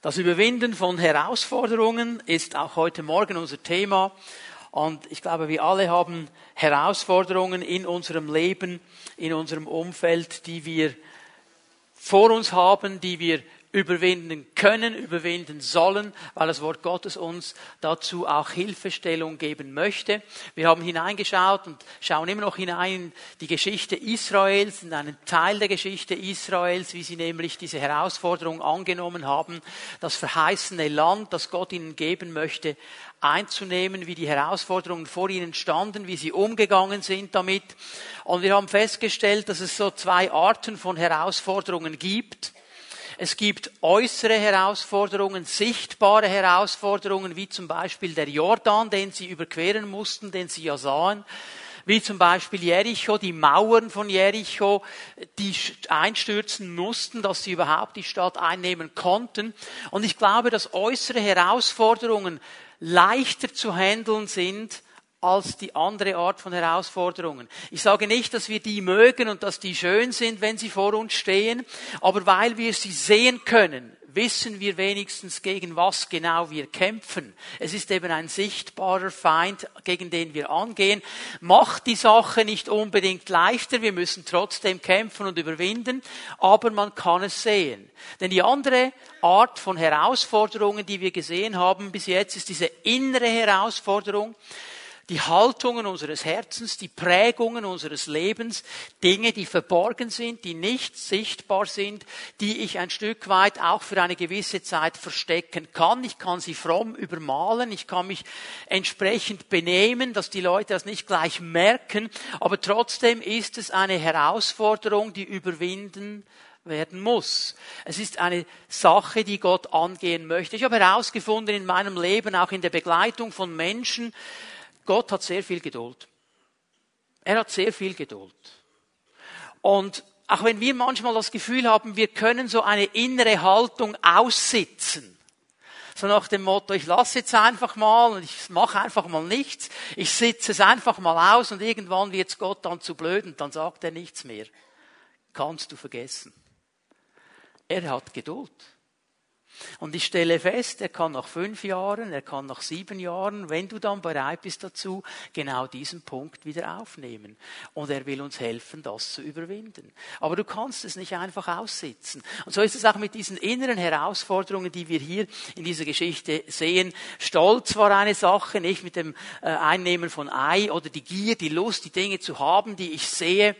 Das Überwinden von Herausforderungen ist auch heute Morgen unser Thema. Und ich glaube, wir alle haben Herausforderungen in unserem Leben, in unserem Umfeld, die wir vor uns haben, die wir überwinden können, überwinden sollen, weil das Wort Gottes uns dazu auch Hilfestellung geben möchte. Wir haben hineingeschaut und schauen immer noch hinein in die Geschichte Israels, in einen Teil der Geschichte Israels, wie sie nämlich diese Herausforderung angenommen haben, das verheißene Land, das Gott ihnen geben möchte, einzunehmen, wie die Herausforderungen vor ihnen standen, wie sie umgegangen sind damit. Und wir haben festgestellt, dass es so zwei Arten von Herausforderungen gibt. Es gibt äußere Herausforderungen, sichtbare Herausforderungen, wie zum Beispiel der Jordan, den sie überqueren mussten, den sie ja sahen wie zum Beispiel Jericho, die Mauern von Jericho, die einstürzen mussten, dass sie überhaupt die Stadt einnehmen konnten. Und ich glaube, dass äußere Herausforderungen leichter zu handeln sind als die andere Art von Herausforderungen. Ich sage nicht, dass wir die mögen und dass die schön sind, wenn sie vor uns stehen, aber weil wir sie sehen können, wissen wir wenigstens, gegen was genau wir kämpfen. Es ist eben ein sichtbarer Feind, gegen den wir angehen. Macht die Sache nicht unbedingt leichter, wir müssen trotzdem kämpfen und überwinden, aber man kann es sehen. Denn die andere Art von Herausforderungen, die wir gesehen haben bis jetzt, ist diese innere Herausforderung, die Haltungen unseres Herzens, die Prägungen unseres Lebens, Dinge, die verborgen sind, die nicht sichtbar sind, die ich ein Stück weit auch für eine gewisse Zeit verstecken kann. Ich kann sie fromm übermalen, ich kann mich entsprechend benehmen, dass die Leute das nicht gleich merken, aber trotzdem ist es eine Herausforderung, die überwinden werden muss. Es ist eine Sache, die Gott angehen möchte. Ich habe herausgefunden in meinem Leben, auch in der Begleitung von Menschen, Gott hat sehr viel Geduld. Er hat sehr viel Geduld. Und auch wenn wir manchmal das Gefühl haben, wir können so eine innere Haltung aussitzen, so nach dem Motto, ich lasse jetzt einfach mal und ich mache einfach mal nichts, ich sitze es einfach mal aus und irgendwann wird Gott dann zu blöd und dann sagt er nichts mehr. Kannst du vergessen. Er hat Geduld. Und ich stelle fest, er kann nach fünf Jahren, er kann nach sieben Jahren, wenn du dann bereit bist dazu, genau diesen Punkt wieder aufnehmen. Und er will uns helfen, das zu überwinden. Aber du kannst es nicht einfach aussitzen. Und so ist es auch mit diesen inneren Herausforderungen, die wir hier in dieser Geschichte sehen. Stolz war eine Sache, nicht mit dem äh, Einnehmen von Ei oder die Gier, die Lust, die Dinge zu haben, die ich sehe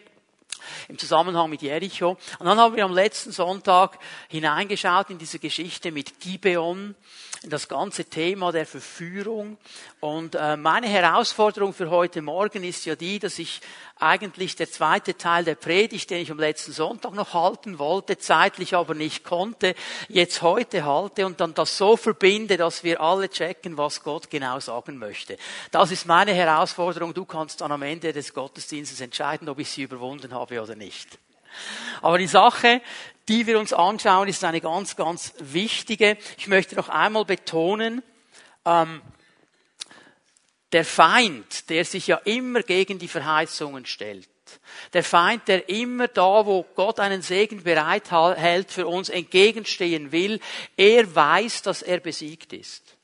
im Zusammenhang mit Jericho. Und dann haben wir am letzten Sonntag hineingeschaut in diese Geschichte mit Gibeon, das ganze Thema der Verführung. Und äh, meine Herausforderung für heute Morgen ist ja die, dass ich eigentlich der zweite Teil der Predigt, den ich am letzten Sonntag noch halten wollte, zeitlich aber nicht konnte, jetzt heute halte und dann das so verbinde, dass wir alle checken, was Gott genau sagen möchte. Das ist meine Herausforderung. Du kannst dann am Ende des Gottesdienstes entscheiden, ob ich sie überwunden habe oder nicht. Aber die Sache, die wir uns anschauen, ist eine ganz, ganz wichtige. Ich möchte noch einmal betonen, ähm, der Feind, der sich ja immer gegen die Verheißungen stellt, der Feind, der immer da, wo Gott einen Segen bereithält, für uns entgegenstehen will, er weiß, dass er besiegt ist.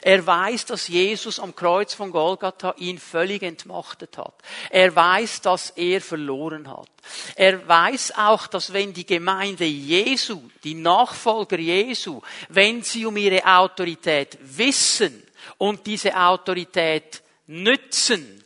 Er weiß, dass Jesus am Kreuz von Golgatha ihn völlig entmachtet hat. Er weiß, dass er verloren hat. Er weiß auch, dass wenn die Gemeinde Jesu, die Nachfolger Jesu, wenn sie um ihre Autorität wissen, und diese Autorität nützen,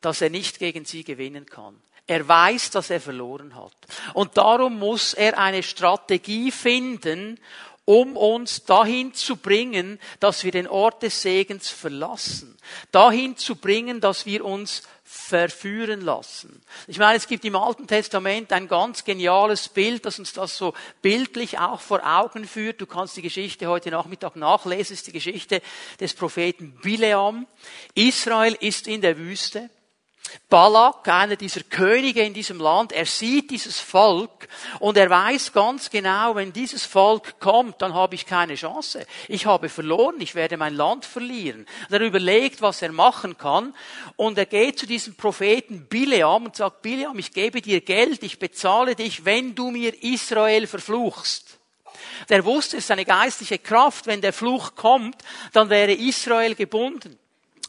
dass er nicht gegen sie gewinnen kann. Er weiß, dass er verloren hat. Und darum muss er eine Strategie finden, um uns dahin zu bringen, dass wir den Ort des Segens verlassen. Dahin zu bringen, dass wir uns verführen lassen. Ich meine, es gibt im Alten Testament ein ganz geniales Bild, das uns das so bildlich auch vor Augen führt. Du kannst die Geschichte heute Nachmittag nachlesen, es ist die Geschichte des Propheten Bileam. Israel ist in der Wüste. Balak, einer dieser Könige in diesem Land, er sieht dieses Volk und er weiß ganz genau, wenn dieses Volk kommt, dann habe ich keine Chance. Ich habe verloren, ich werde mein Land verlieren. Und er überlegt, was er machen kann und er geht zu diesem Propheten Bileam und sagt, Bileam, ich gebe dir Geld, ich bezahle dich, wenn du mir Israel verfluchst. Der wusste, es ist eine geistliche Kraft. Wenn der Fluch kommt, dann wäre Israel gebunden.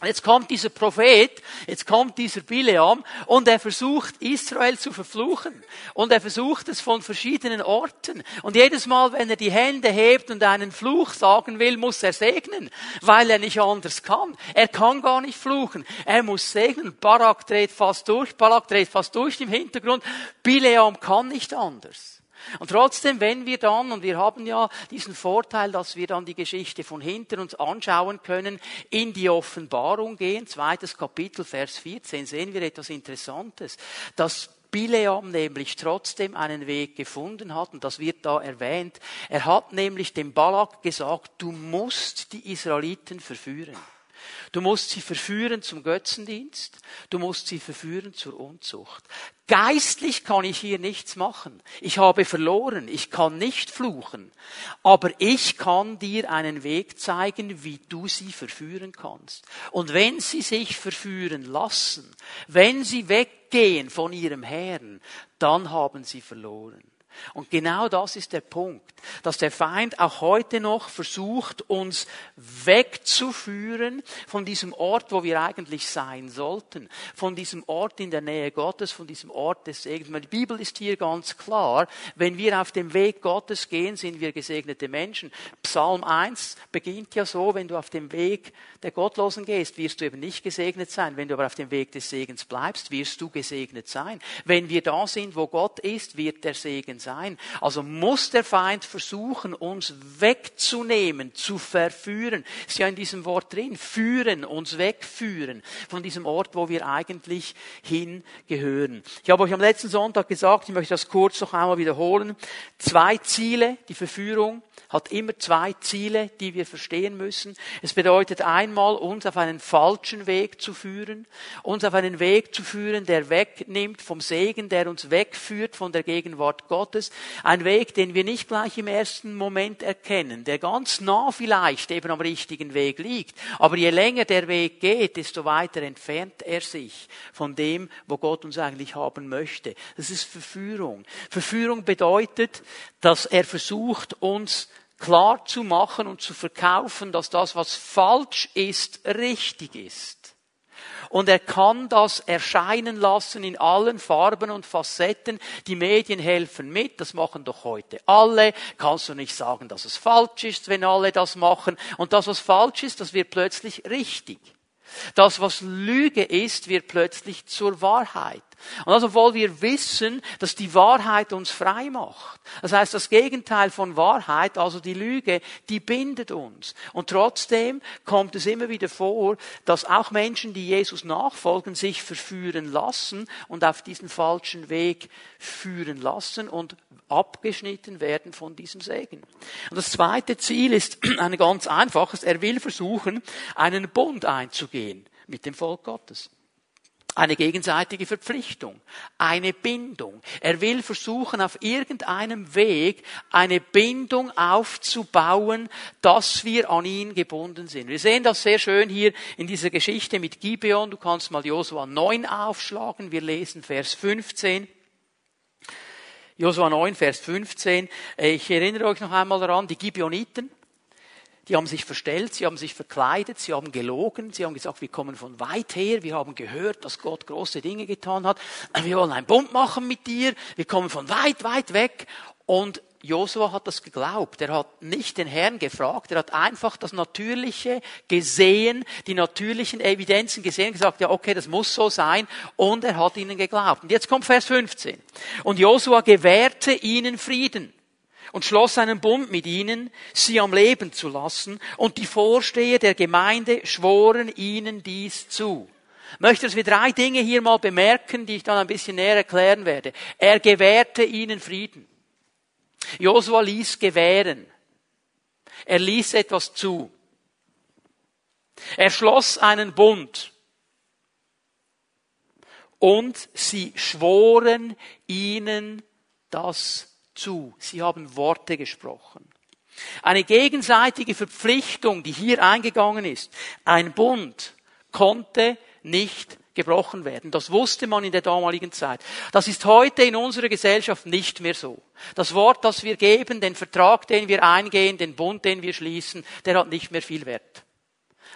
Jetzt kommt dieser Prophet, jetzt kommt dieser Bileam und er versucht Israel zu verfluchen. Und er versucht es von verschiedenen Orten. Und jedes Mal, wenn er die Hände hebt und einen Fluch sagen will, muss er segnen, weil er nicht anders kann. Er kann gar nicht fluchen. Er muss segnen. Barak dreht fast durch, Barak dreht fast durch im Hintergrund. Bileam kann nicht anders. Und trotzdem, wenn wir dann, und wir haben ja diesen Vorteil, dass wir dann die Geschichte von hinten uns anschauen können, in die Offenbarung gehen, zweites Kapitel, Vers 14, sehen wir etwas Interessantes, dass Bileam nämlich trotzdem einen Weg gefunden hat, und das wird da erwähnt. Er hat nämlich dem Balak gesagt, du musst die Israeliten verführen. Du musst sie verführen zum Götzendienst. Du musst sie verführen zur Unzucht. Geistlich kann ich hier nichts machen. Ich habe verloren. Ich kann nicht fluchen. Aber ich kann dir einen Weg zeigen, wie du sie verführen kannst. Und wenn sie sich verführen lassen, wenn sie weggehen von ihrem Herrn, dann haben sie verloren. Und genau das ist der Punkt, dass der Feind auch heute noch versucht, uns wegzuführen von diesem Ort, wo wir eigentlich sein sollten, von diesem Ort in der Nähe Gottes, von diesem Ort des Segens. Die Bibel ist hier ganz klar, wenn wir auf dem Weg Gottes gehen, sind wir gesegnete Menschen. Psalm 1 beginnt ja so, wenn du auf dem Weg der Gottlosen gehst, wirst du eben nicht gesegnet sein. Wenn du aber auf dem Weg des Segens bleibst, wirst du gesegnet sein. Wenn wir da sind, wo Gott ist, wird der Segen sein. Also muss der Feind versuchen, uns wegzunehmen, zu verführen. Ist ja in diesem Wort drin. Führen, uns wegführen von diesem Ort, wo wir eigentlich hingehören. Ich habe euch am letzten Sonntag gesagt, ich möchte das kurz noch einmal wiederholen. Zwei Ziele, die Verführung hat immer zwei Ziele, die wir verstehen müssen. Es bedeutet einmal, uns auf einen falschen Weg zu führen, uns auf einen Weg zu führen, der wegnimmt vom Segen, der uns wegführt von der Gegenwart Gottes. Ein Weg, den wir nicht gleich im ersten Moment erkennen, der ganz nah vielleicht eben am richtigen Weg liegt. Aber je länger der Weg geht, desto weiter entfernt er sich von dem, wo Gott uns eigentlich haben möchte. Das ist Verführung. Verführung bedeutet, dass er versucht, uns klar zu machen und zu verkaufen, dass das, was falsch ist, richtig ist. Und er kann das erscheinen lassen in allen Farben und Facetten. Die Medien helfen mit, das machen doch heute alle. Kannst du nicht sagen, dass es falsch ist, wenn alle das machen. Und das, was falsch ist, das wird plötzlich richtig. Das, was Lüge ist, wird plötzlich zur Wahrheit. Und also wollen wir wissen, dass die Wahrheit uns frei macht. Das heißt, das Gegenteil von Wahrheit, also die Lüge, die bindet uns. Und trotzdem kommt es immer wieder vor, dass auch Menschen, die Jesus nachfolgen, sich verführen lassen und auf diesen falschen Weg führen lassen und abgeschnitten werden von diesem Segen. Und das zweite Ziel ist ein ganz einfaches. Er will versuchen, einen Bund einzugehen mit dem Volk Gottes eine gegenseitige Verpflichtung, eine Bindung. Er will versuchen, auf irgendeinem Weg eine Bindung aufzubauen, dass wir an ihn gebunden sind. Wir sehen das sehr schön hier in dieser Geschichte mit Gibeon. Du kannst mal Josua 9 aufschlagen. Wir lesen Vers 15. Josua 9, Vers 15. Ich erinnere euch noch einmal daran, die Gibeoniten, die haben sich verstellt, sie haben sich verkleidet, sie haben gelogen, sie haben gesagt, wir kommen von weit her, wir haben gehört, dass Gott große Dinge getan hat, wir wollen einen Bund machen mit dir, wir kommen von weit, weit weg. Und Josua hat das geglaubt. Er hat nicht den Herrn gefragt. Er hat einfach das Natürliche gesehen, die natürlichen Evidenzen gesehen, gesagt, ja, okay, das muss so sein. Und er hat ihnen geglaubt. Und jetzt kommt Vers 15. Und Josua gewährte ihnen Frieden und schloss einen Bund mit ihnen, sie am Leben zu lassen, und die Vorsteher der Gemeinde schworen ihnen dies zu. Ich möchte, dass wir drei Dinge hier mal bemerken, die ich dann ein bisschen näher erklären werde. Er gewährte ihnen Frieden. Josua ließ gewähren. Er ließ etwas zu. Er schloss einen Bund. Und sie schworen ihnen das zu. Sie haben Worte gesprochen. Eine gegenseitige Verpflichtung, die hier eingegangen ist, ein Bund, konnte nicht gebrochen werden. Das wusste man in der damaligen Zeit. Das ist heute in unserer Gesellschaft nicht mehr so. Das Wort, das wir geben, den Vertrag, den wir eingehen, den Bund, den wir schließen, der hat nicht mehr viel Wert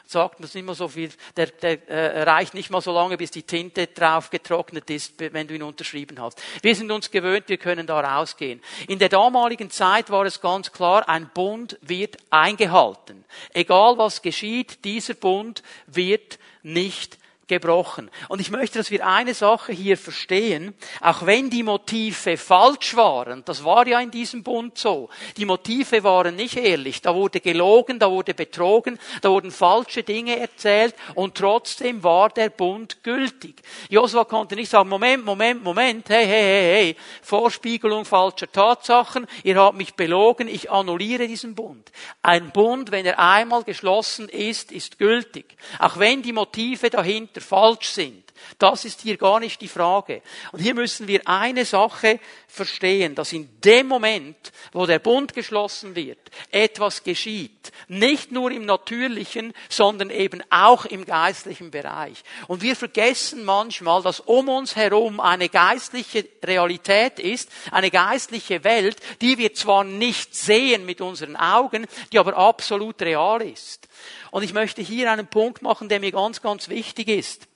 sagt das nicht mehr so viel, der, der äh, reicht nicht mal so lange, bis die Tinte drauf getrocknet ist, wenn du ihn unterschrieben hast. Wir sind uns gewöhnt, wir können da rausgehen. In der damaligen Zeit war es ganz klar, ein Bund wird eingehalten. Egal was geschieht, dieser Bund wird nicht gebrochen. Und ich möchte, dass wir eine Sache hier verstehen, auch wenn die Motive falsch waren, das war ja in diesem Bund so, die Motive waren nicht ehrlich, da wurde gelogen, da wurde betrogen, da wurden falsche Dinge erzählt und trotzdem war der Bund gültig. Josua konnte nicht sagen, Moment, Moment, Moment, hey, hey, hey, hey, Vorspiegelung falscher Tatsachen, ihr habt mich belogen, ich annulliere diesen Bund. Ein Bund, wenn er einmal geschlossen ist, ist gültig. Auch wenn die Motive dahinter dahinter falsch sind. Das ist hier gar nicht die Frage. Und hier müssen wir eine Sache verstehen, dass in dem Moment, wo der Bund geschlossen wird, etwas geschieht. Nicht nur im natürlichen, sondern eben auch im geistlichen Bereich. Und wir vergessen manchmal, dass um uns herum eine geistliche Realität ist, eine geistliche Welt, die wir zwar nicht sehen mit unseren Augen, die aber absolut real ist. Und ich möchte hier einen Punkt machen, der mir ganz, ganz wichtig ist.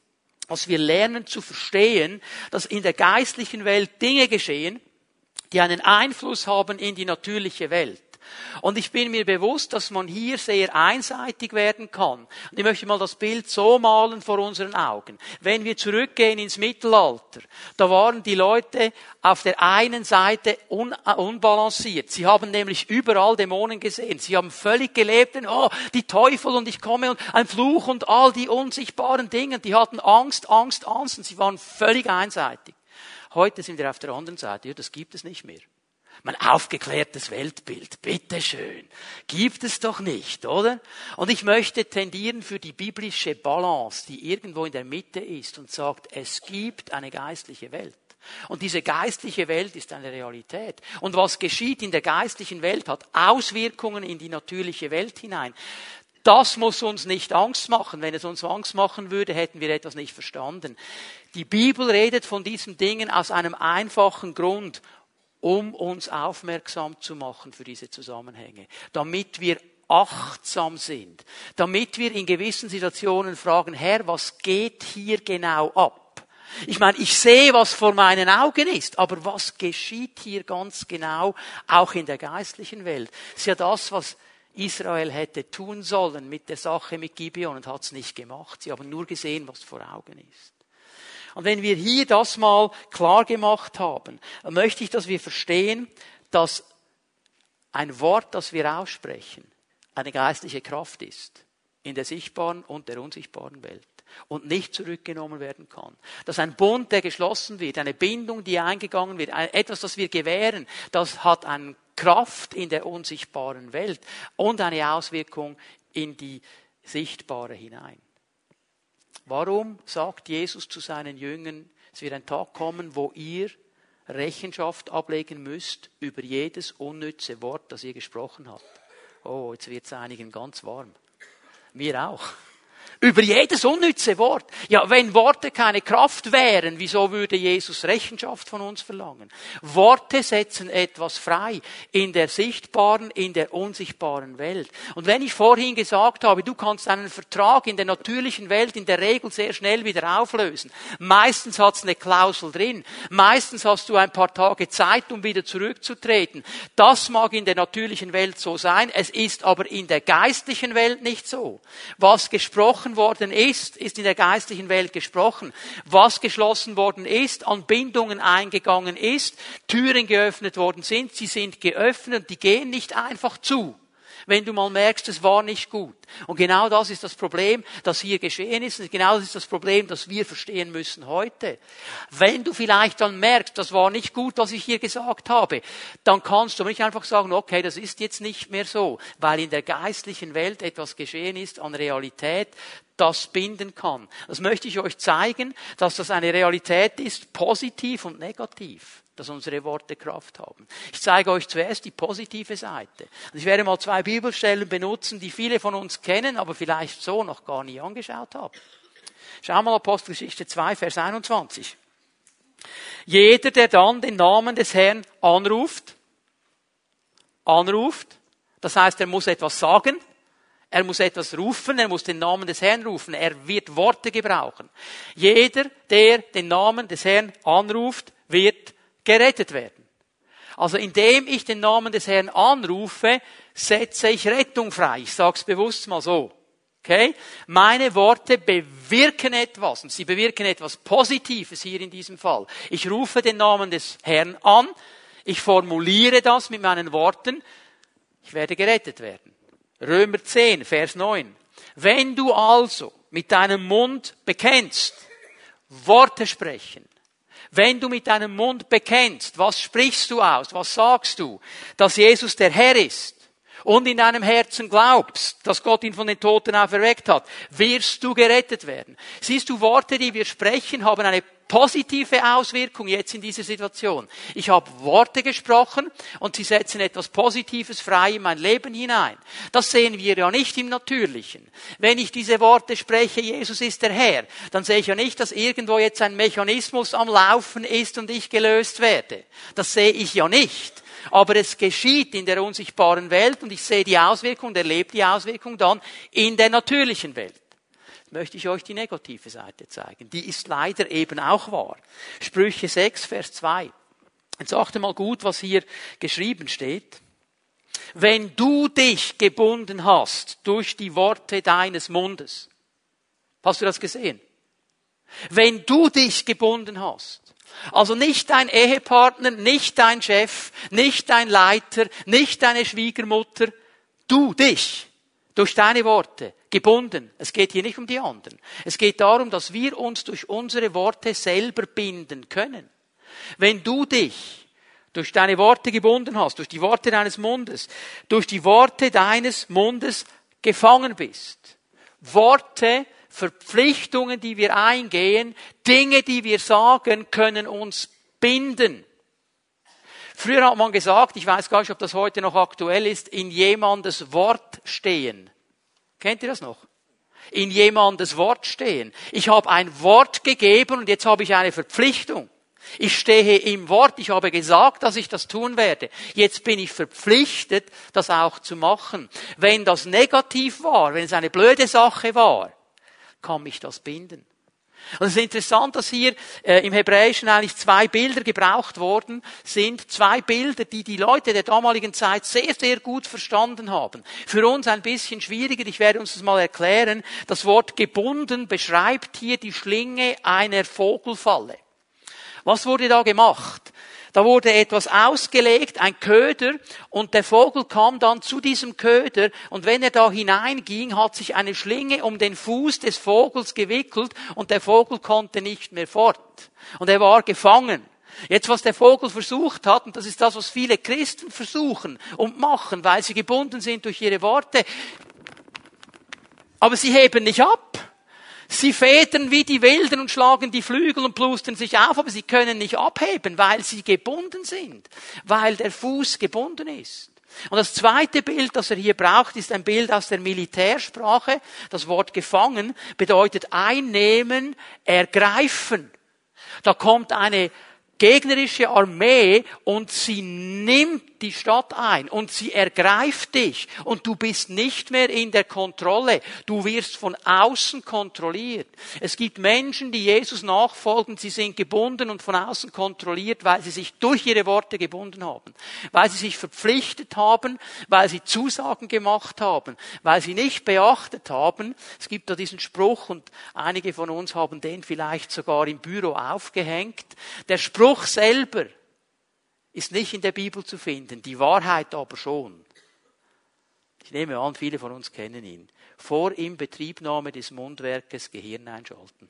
Dass wir lernen zu verstehen, dass in der geistlichen Welt Dinge geschehen, die einen Einfluss haben in die natürliche Welt. Und ich bin mir bewusst, dass man hier sehr einseitig werden kann. Und ich möchte mal das Bild so malen vor unseren Augen. Wenn wir zurückgehen ins Mittelalter, da waren die Leute auf der einen Seite un unbalanciert. Sie haben nämlich überall Dämonen gesehen. Sie haben völlig gelebt in, oh, die Teufel und ich komme und ein Fluch und all die unsichtbaren Dinge. Die hatten Angst, Angst, Angst und sie waren völlig einseitig. Heute sind wir auf der anderen Seite. Ja, das gibt es nicht mehr. Mein aufgeklärtes Weltbild, bitteschön. Gibt es doch nicht, oder? Und ich möchte tendieren für die biblische Balance, die irgendwo in der Mitte ist und sagt, es gibt eine geistliche Welt. Und diese geistliche Welt ist eine Realität. Und was geschieht in der geistlichen Welt, hat Auswirkungen in die natürliche Welt hinein. Das muss uns nicht Angst machen. Wenn es uns Angst machen würde, hätten wir etwas nicht verstanden. Die Bibel redet von diesen Dingen aus einem einfachen Grund um uns aufmerksam zu machen für diese Zusammenhänge, damit wir achtsam sind, damit wir in gewissen Situationen fragen, Herr, was geht hier genau ab? Ich meine, ich sehe, was vor meinen Augen ist, aber was geschieht hier ganz genau, auch in der geistlichen Welt? Das ist ja das, was Israel hätte tun sollen mit der Sache mit Gibeon und hat es nicht gemacht. Sie haben nur gesehen, was vor Augen ist. Und wenn wir hier das mal klar gemacht haben, möchte ich, dass wir verstehen, dass ein Wort, das wir aussprechen, eine geistliche Kraft ist in der sichtbaren und der unsichtbaren Welt und nicht zurückgenommen werden kann. Dass ein Bund, der geschlossen wird, eine Bindung, die eingegangen wird, etwas, das wir gewähren, das hat eine Kraft in der unsichtbaren Welt und eine Auswirkung in die sichtbare hinein. Warum sagt Jesus zu seinen Jüngern, es wird ein Tag kommen, wo ihr Rechenschaft ablegen müsst über jedes unnütze Wort, das ihr gesprochen habt. Oh, jetzt wird es einigen ganz warm. Mir auch. Über jedes unnütze Wort. Ja, wenn Worte keine Kraft wären, wieso würde Jesus Rechenschaft von uns verlangen? Worte setzen etwas frei in der sichtbaren, in der unsichtbaren Welt. Und wenn ich vorhin gesagt habe, du kannst einen Vertrag in der natürlichen Welt in der Regel sehr schnell wieder auflösen. Meistens hat es eine Klausel drin. Meistens hast du ein paar Tage Zeit, um wieder zurückzutreten. Das mag in der natürlichen Welt so sein. Es ist aber in der geistlichen Welt nicht so. Was gesprochen gesprochen worden ist, ist in der geistlichen Welt gesprochen. Was geschlossen worden ist, an Bindungen eingegangen ist, Türen geöffnet worden sind, sie sind geöffnet und die gehen nicht einfach zu wenn du mal merkst, es war nicht gut. Und genau das ist das Problem, das hier geschehen ist. Und genau das ist das Problem, das wir verstehen müssen heute. Wenn du vielleicht dann merkst, das war nicht gut, was ich hier gesagt habe, dann kannst du nicht einfach sagen, okay, das ist jetzt nicht mehr so, weil in der geistlichen Welt etwas geschehen ist an Realität, das binden kann. Das möchte ich euch zeigen, dass das eine Realität ist, positiv und negativ dass unsere Worte Kraft haben. Ich zeige euch zuerst die positive Seite. Ich werde mal zwei Bibelstellen benutzen, die viele von uns kennen, aber vielleicht so noch gar nie angeschaut haben. Schau mal Apostelgeschichte 2, Vers 21. Jeder, der dann den Namen des Herrn anruft, anruft, das heißt, er muss etwas sagen, er muss etwas rufen, er muss den Namen des Herrn rufen, er wird Worte gebrauchen. Jeder, der den Namen des Herrn anruft, wird gerettet werden. Also indem ich den Namen des Herrn anrufe, setze ich Rettung frei. Ich sage es bewusst mal so. Okay? Meine Worte bewirken etwas und sie bewirken etwas Positives hier in diesem Fall. Ich rufe den Namen des Herrn an, ich formuliere das mit meinen Worten, ich werde gerettet werden. Römer 10, Vers 9. Wenn du also mit deinem Mund bekennst, Worte sprechen, wenn du mit deinem Mund bekennst, was sprichst du aus, was sagst du, dass Jesus der Herr ist, und in deinem Herzen glaubst, dass Gott ihn von den Toten auferweckt hat, wirst du gerettet werden. Siehst du, Worte, die wir sprechen, haben eine positive Auswirkung jetzt in dieser Situation. Ich habe Worte gesprochen und sie setzen etwas Positives frei in mein Leben hinein. Das sehen wir ja nicht im Natürlichen. Wenn ich diese Worte spreche, Jesus ist der Herr, dann sehe ich ja nicht, dass irgendwo jetzt ein Mechanismus am Laufen ist und ich gelöst werde. Das sehe ich ja nicht. Aber es geschieht in der unsichtbaren Welt und ich sehe die Auswirkung und erlebe die Auswirkung dann in der natürlichen Welt. Möchte ich euch die negative Seite zeigen. Die ist leider eben auch wahr. Sprüche 6, Vers 2. Jetzt achte mal gut, was hier geschrieben steht. Wenn du dich gebunden hast durch die Worte deines Mundes. Hast du das gesehen? Wenn du dich gebunden hast. Also nicht dein Ehepartner, nicht dein Chef, nicht dein Leiter, nicht deine Schwiegermutter, du dich durch deine Worte gebunden. Es geht hier nicht um die anderen. Es geht darum, dass wir uns durch unsere Worte selber binden können. Wenn du dich durch deine Worte gebunden hast, durch die Worte deines Mundes, durch die Worte deines Mundes gefangen bist. Worte Verpflichtungen, die wir eingehen, Dinge, die wir sagen, können uns binden. Früher hat man gesagt, ich weiß gar nicht, ob das heute noch aktuell ist, in jemandes Wort stehen. Kennt ihr das noch? In jemandes Wort stehen. Ich habe ein Wort gegeben und jetzt habe ich eine Verpflichtung. Ich stehe im Wort, ich habe gesagt, dass ich das tun werde. Jetzt bin ich verpflichtet, das auch zu machen. Wenn das negativ war, wenn es eine blöde Sache war, kann mich das binden. Und es ist interessant, dass hier äh, im Hebräischen eigentlich zwei Bilder gebraucht worden sind. Zwei Bilder, die die Leute der damaligen Zeit sehr, sehr gut verstanden haben. Für uns ein bisschen schwieriger. Ich werde uns das mal erklären. Das Wort gebunden beschreibt hier die Schlinge einer Vogelfalle. Was wurde da gemacht? Da wurde etwas ausgelegt, ein Köder, und der Vogel kam dann zu diesem Köder, und wenn er da hineinging, hat sich eine Schlinge um den Fuß des Vogels gewickelt, und der Vogel konnte nicht mehr fort. Und er war gefangen. Jetzt, was der Vogel versucht hat, und das ist das, was viele Christen versuchen und machen, weil sie gebunden sind durch ihre Worte, aber sie heben nicht ab. Sie federn wie die Wilden und schlagen die Flügel und plustern sich auf, aber sie können nicht abheben, weil sie gebunden sind, weil der Fuß gebunden ist. Und das zweite Bild, das er hier braucht, ist ein Bild aus der Militärsprache. Das Wort gefangen bedeutet einnehmen, ergreifen. Da kommt eine gegnerische Armee und sie nimmt die Stadt ein und sie ergreift dich und du bist nicht mehr in der Kontrolle. Du wirst von außen kontrolliert. Es gibt Menschen, die Jesus nachfolgen, sie sind gebunden und von außen kontrolliert, weil sie sich durch ihre Worte gebunden haben, weil sie sich verpflichtet haben, weil sie Zusagen gemacht haben, weil sie nicht beachtet haben. Es gibt da diesen Spruch und einige von uns haben den vielleicht sogar im Büro aufgehängt. Der Spruch selber ist nicht in der Bibel zu finden, die Wahrheit aber schon. Ich nehme an, viele von uns kennen ihn. Vor Inbetriebnahme des Mundwerkes Gehirn einschalten.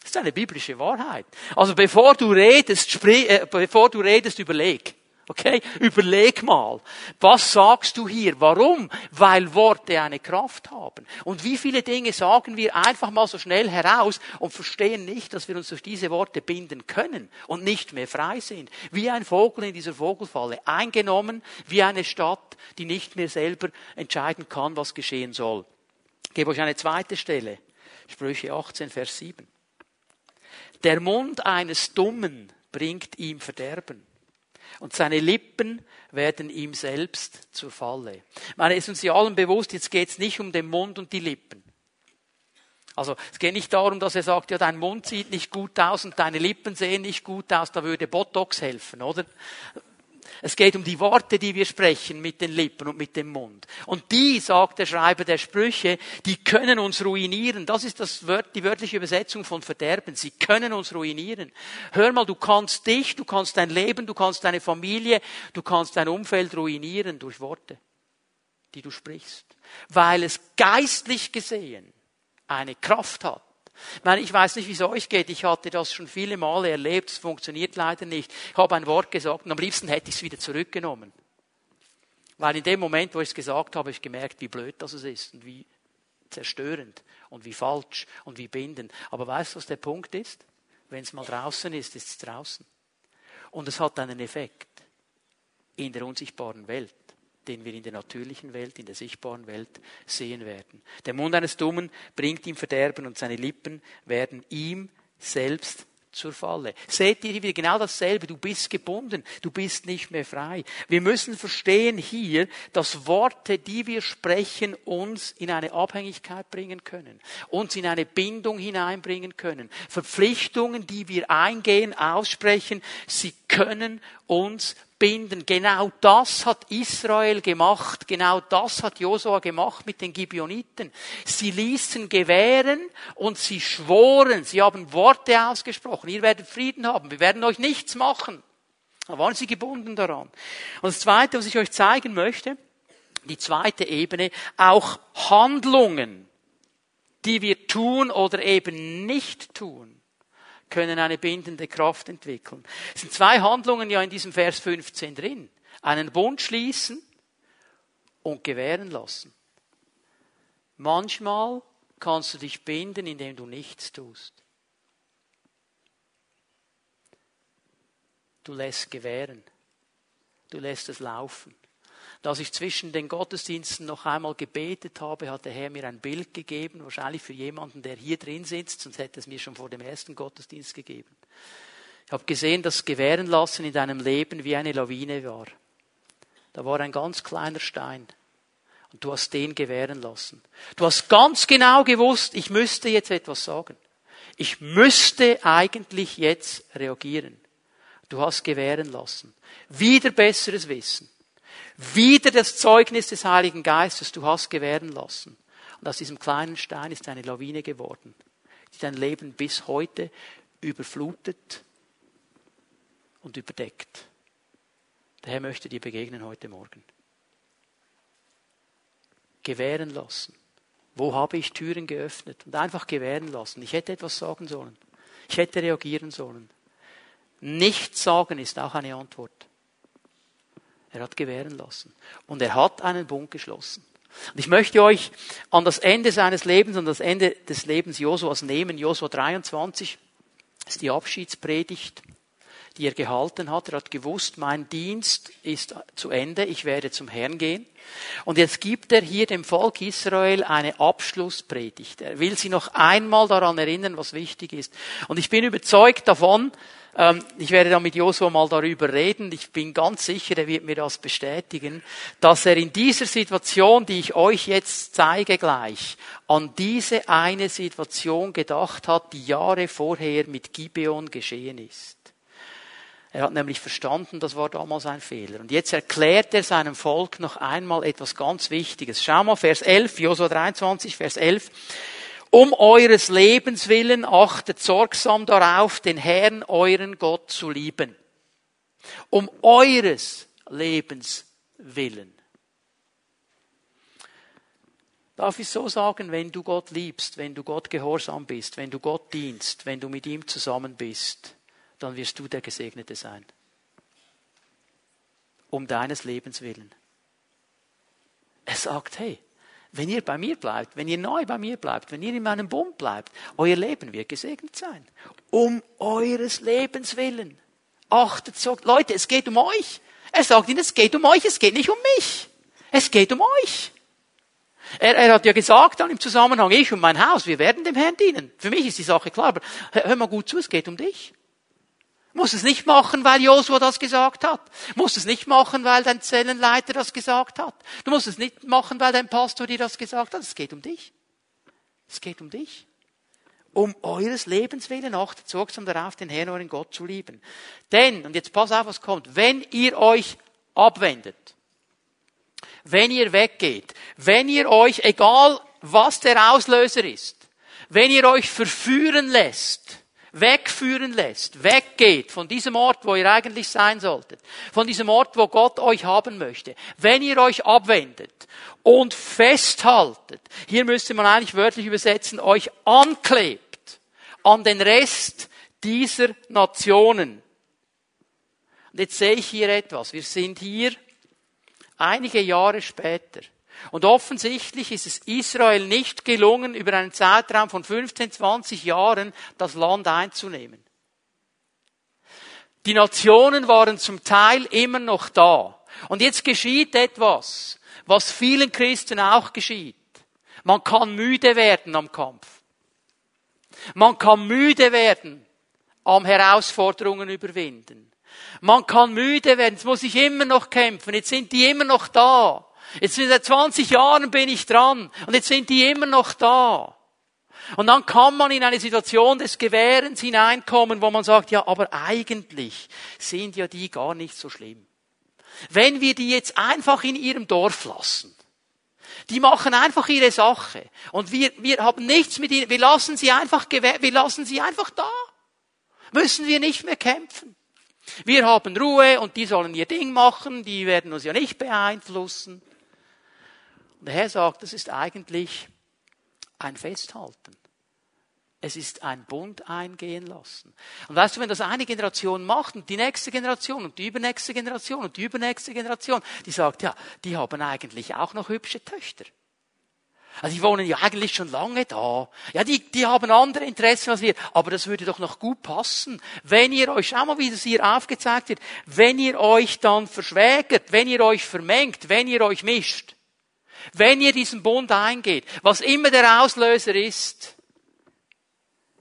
Das ist eine biblische Wahrheit. Also bevor du redest, sprich, äh, bevor du redest, überleg. Okay? Überleg mal. Was sagst du hier? Warum? Weil Worte eine Kraft haben. Und wie viele Dinge sagen wir einfach mal so schnell heraus und verstehen nicht, dass wir uns durch diese Worte binden können und nicht mehr frei sind. Wie ein Vogel in dieser Vogelfalle. Eingenommen wie eine Stadt, die nicht mehr selber entscheiden kann, was geschehen soll. Ich gebe euch eine zweite Stelle. Sprüche 18, Vers 7. Der Mund eines Dummen bringt ihm Verderben und seine Lippen werden ihm selbst zur Falle. Ich meine, ist uns ja allen bewusst, jetzt geht es nicht um den Mund und die Lippen. Also es geht nicht darum, dass er sagt, ja, dein Mund sieht nicht gut aus und deine Lippen sehen nicht gut aus, da würde Botox helfen, oder? Es geht um die Worte, die wir sprechen mit den Lippen und mit dem Mund. Und die, sagt der Schreiber der Sprüche, die können uns ruinieren. Das ist das die wörtliche Übersetzung von Verderben. Sie können uns ruinieren. Hör mal, du kannst dich, du kannst dein Leben, du kannst deine Familie, du kannst dein Umfeld ruinieren durch Worte, die du sprichst. Weil es geistlich gesehen eine Kraft hat ich meine, ich weiß nicht, wie es euch geht. Ich hatte das schon viele Male erlebt. Es funktioniert leider nicht. Ich habe ein Wort gesagt und am liebsten hätte ich es wieder zurückgenommen. Weil in dem Moment, wo ich es gesagt habe, habe ich gemerkt, wie blöd das ist und wie zerstörend und wie falsch und wie bindend. Aber weißt du, was der Punkt ist? Wenn es mal draußen ist, ist es draußen. Und es hat einen Effekt in der unsichtbaren Welt den wir in der natürlichen Welt, in der sichtbaren Welt sehen werden. Der Mund eines Dummen bringt ihm Verderben und seine Lippen werden ihm selbst zur Falle. Seht ihr wieder genau dasselbe. Du bist gebunden. Du bist nicht mehr frei. Wir müssen verstehen hier, dass Worte, die wir sprechen, uns in eine Abhängigkeit bringen können. Uns in eine Bindung hineinbringen können. Verpflichtungen, die wir eingehen, aussprechen, sie können uns binden. Genau das hat Israel gemacht. Genau das hat Josua gemacht mit den Gibeoniten. Sie ließen gewähren und sie schworen. Sie haben Worte ausgesprochen. Ihr werdet Frieden haben. Wir werden euch nichts machen. Da waren sie gebunden daran. Und das Zweite, was ich euch zeigen möchte, die zweite Ebene, auch Handlungen, die wir tun oder eben nicht tun können eine bindende Kraft entwickeln. Es sind zwei Handlungen ja in diesem Vers 15 drin. Einen Bund schließen und gewähren lassen. Manchmal kannst du dich binden, indem du nichts tust. Du lässt gewähren. Du lässt es laufen. Als ich zwischen den Gottesdiensten noch einmal gebetet habe, hat der Herr mir ein Bild gegeben, wahrscheinlich für jemanden, der hier drin sitzt, sonst hätte es mir schon vor dem ersten Gottesdienst gegeben. Ich habe gesehen, dass Gewähren lassen in deinem Leben wie eine Lawine war. Da war ein ganz kleiner Stein. Und du hast den gewähren lassen. Du hast ganz genau gewusst, ich müsste jetzt etwas sagen. Ich müsste eigentlich jetzt reagieren. Du hast gewähren lassen. Wieder besseres Wissen. Wieder das Zeugnis des Heiligen Geistes, du hast gewähren lassen. Und aus diesem kleinen Stein ist eine Lawine geworden, die dein Leben bis heute überflutet und überdeckt. Der Herr möchte dir begegnen heute Morgen. Gewähren lassen. Wo habe ich Türen geöffnet? Und einfach gewähren lassen. Ich hätte etwas sagen sollen. Ich hätte reagieren sollen. Nichts sagen ist auch eine Antwort. Er hat gewähren lassen. Und er hat einen Bund geschlossen. Und ich möchte euch an das Ende seines Lebens und das Ende des Lebens Josuas nehmen. Josua 23 ist die Abschiedspredigt, die er gehalten hat. Er hat gewusst, mein Dienst ist zu Ende, ich werde zum Herrn gehen. Und jetzt gibt er hier dem Volk Israel eine Abschlusspredigt. Er will sie noch einmal daran erinnern, was wichtig ist. Und ich bin überzeugt davon, ähm, ich werde dann mit Josua mal darüber reden. Ich bin ganz sicher, er wird mir das bestätigen, dass er in dieser Situation, die ich euch jetzt zeige gleich, an diese eine Situation gedacht hat, die Jahre vorher mit Gibeon geschehen ist. Er hat nämlich verstanden, das war damals ein Fehler. Und jetzt erklärt er seinem Volk noch einmal etwas ganz Wichtiges. Schau mal, Vers 11, Josua 23, Vers 11. Um eures Lebens willen achtet sorgsam darauf, den Herrn, euren Gott zu lieben. Um eures Lebens willen. Darf ich so sagen, wenn du Gott liebst, wenn du Gott gehorsam bist, wenn du Gott dienst, wenn du mit ihm zusammen bist, dann wirst du der Gesegnete sein. Um deines Lebens willen. Er sagt, hey, wenn ihr bei mir bleibt, wenn ihr neu bei mir bleibt, wenn ihr in meinem Bund bleibt, euer Leben wird gesegnet sein. Um eures Lebens willen. Achtet so, Leute, es geht um euch. Er sagt ihnen, es geht um euch, es geht nicht um mich. Es geht um euch. Er, er hat ja gesagt dann im Zusammenhang, ich und mein Haus, wir werden dem Herrn dienen. Für mich ist die Sache klar, aber hör mal gut zu, es geht um dich. Muss es nicht machen, weil Josua das gesagt hat. Muss es nicht machen, weil dein Zellenleiter das gesagt hat. Du musst es nicht machen, weil dein Pastor dir das gesagt hat. Es geht um dich. Es geht um dich. Um eures Lebens willen achtet sorgsam darauf, den Herrn, euren Gott zu lieben. Denn, und jetzt pass auf, was kommt, wenn ihr euch abwendet, wenn ihr weggeht, wenn ihr euch, egal was der Auslöser ist, wenn ihr euch verführen lässt, wegführen lässt, weggeht von diesem Ort, wo ihr eigentlich sein solltet, von diesem Ort, wo Gott euch haben möchte, wenn ihr euch abwendet und festhaltet, hier müsste man eigentlich wörtlich übersetzen, euch anklebt an den Rest dieser Nationen. Und jetzt sehe ich hier etwas. Wir sind hier einige Jahre später. Und offensichtlich ist es Israel nicht gelungen, über einen Zeitraum von 15, 20 Jahren das Land einzunehmen. Die Nationen waren zum Teil immer noch da. Und jetzt geschieht etwas, was vielen Christen auch geschieht. Man kann müde werden am Kampf. Man kann müde werden am Herausforderungen überwinden. Man kann müde werden. Jetzt muss ich immer noch kämpfen. Jetzt sind die immer noch da. Jetzt seit 20 Jahren bin ich dran und jetzt sind die immer noch da. Und dann kann man in eine Situation des Gewährens hineinkommen, wo man sagt, ja, aber eigentlich sind ja die gar nicht so schlimm. Wenn wir die jetzt einfach in ihrem Dorf lassen, die machen einfach ihre Sache und wir, wir haben nichts mit ihnen, wir lassen sie einfach, wir lassen sie einfach da. Müssen wir nicht mehr kämpfen. Wir haben Ruhe und die sollen ihr Ding machen, die werden uns ja nicht beeinflussen. Und der Herr sagt, das ist eigentlich ein Festhalten. Es ist ein Bund eingehen lassen. Und weißt du, wenn das eine Generation macht und die nächste Generation und die übernächste Generation und die übernächste Generation, die sagt, ja, die haben eigentlich auch noch hübsche Töchter. Also die wohnen ja eigentlich schon lange da. Ja, die, die haben andere Interessen als wir. Aber das würde doch noch gut passen. Wenn ihr euch, schau mal, wie das hier aufgezeigt wird, wenn ihr euch dann verschwägert, wenn ihr euch vermengt, wenn ihr euch mischt, wenn ihr diesen Bund eingeht, was immer der Auslöser ist,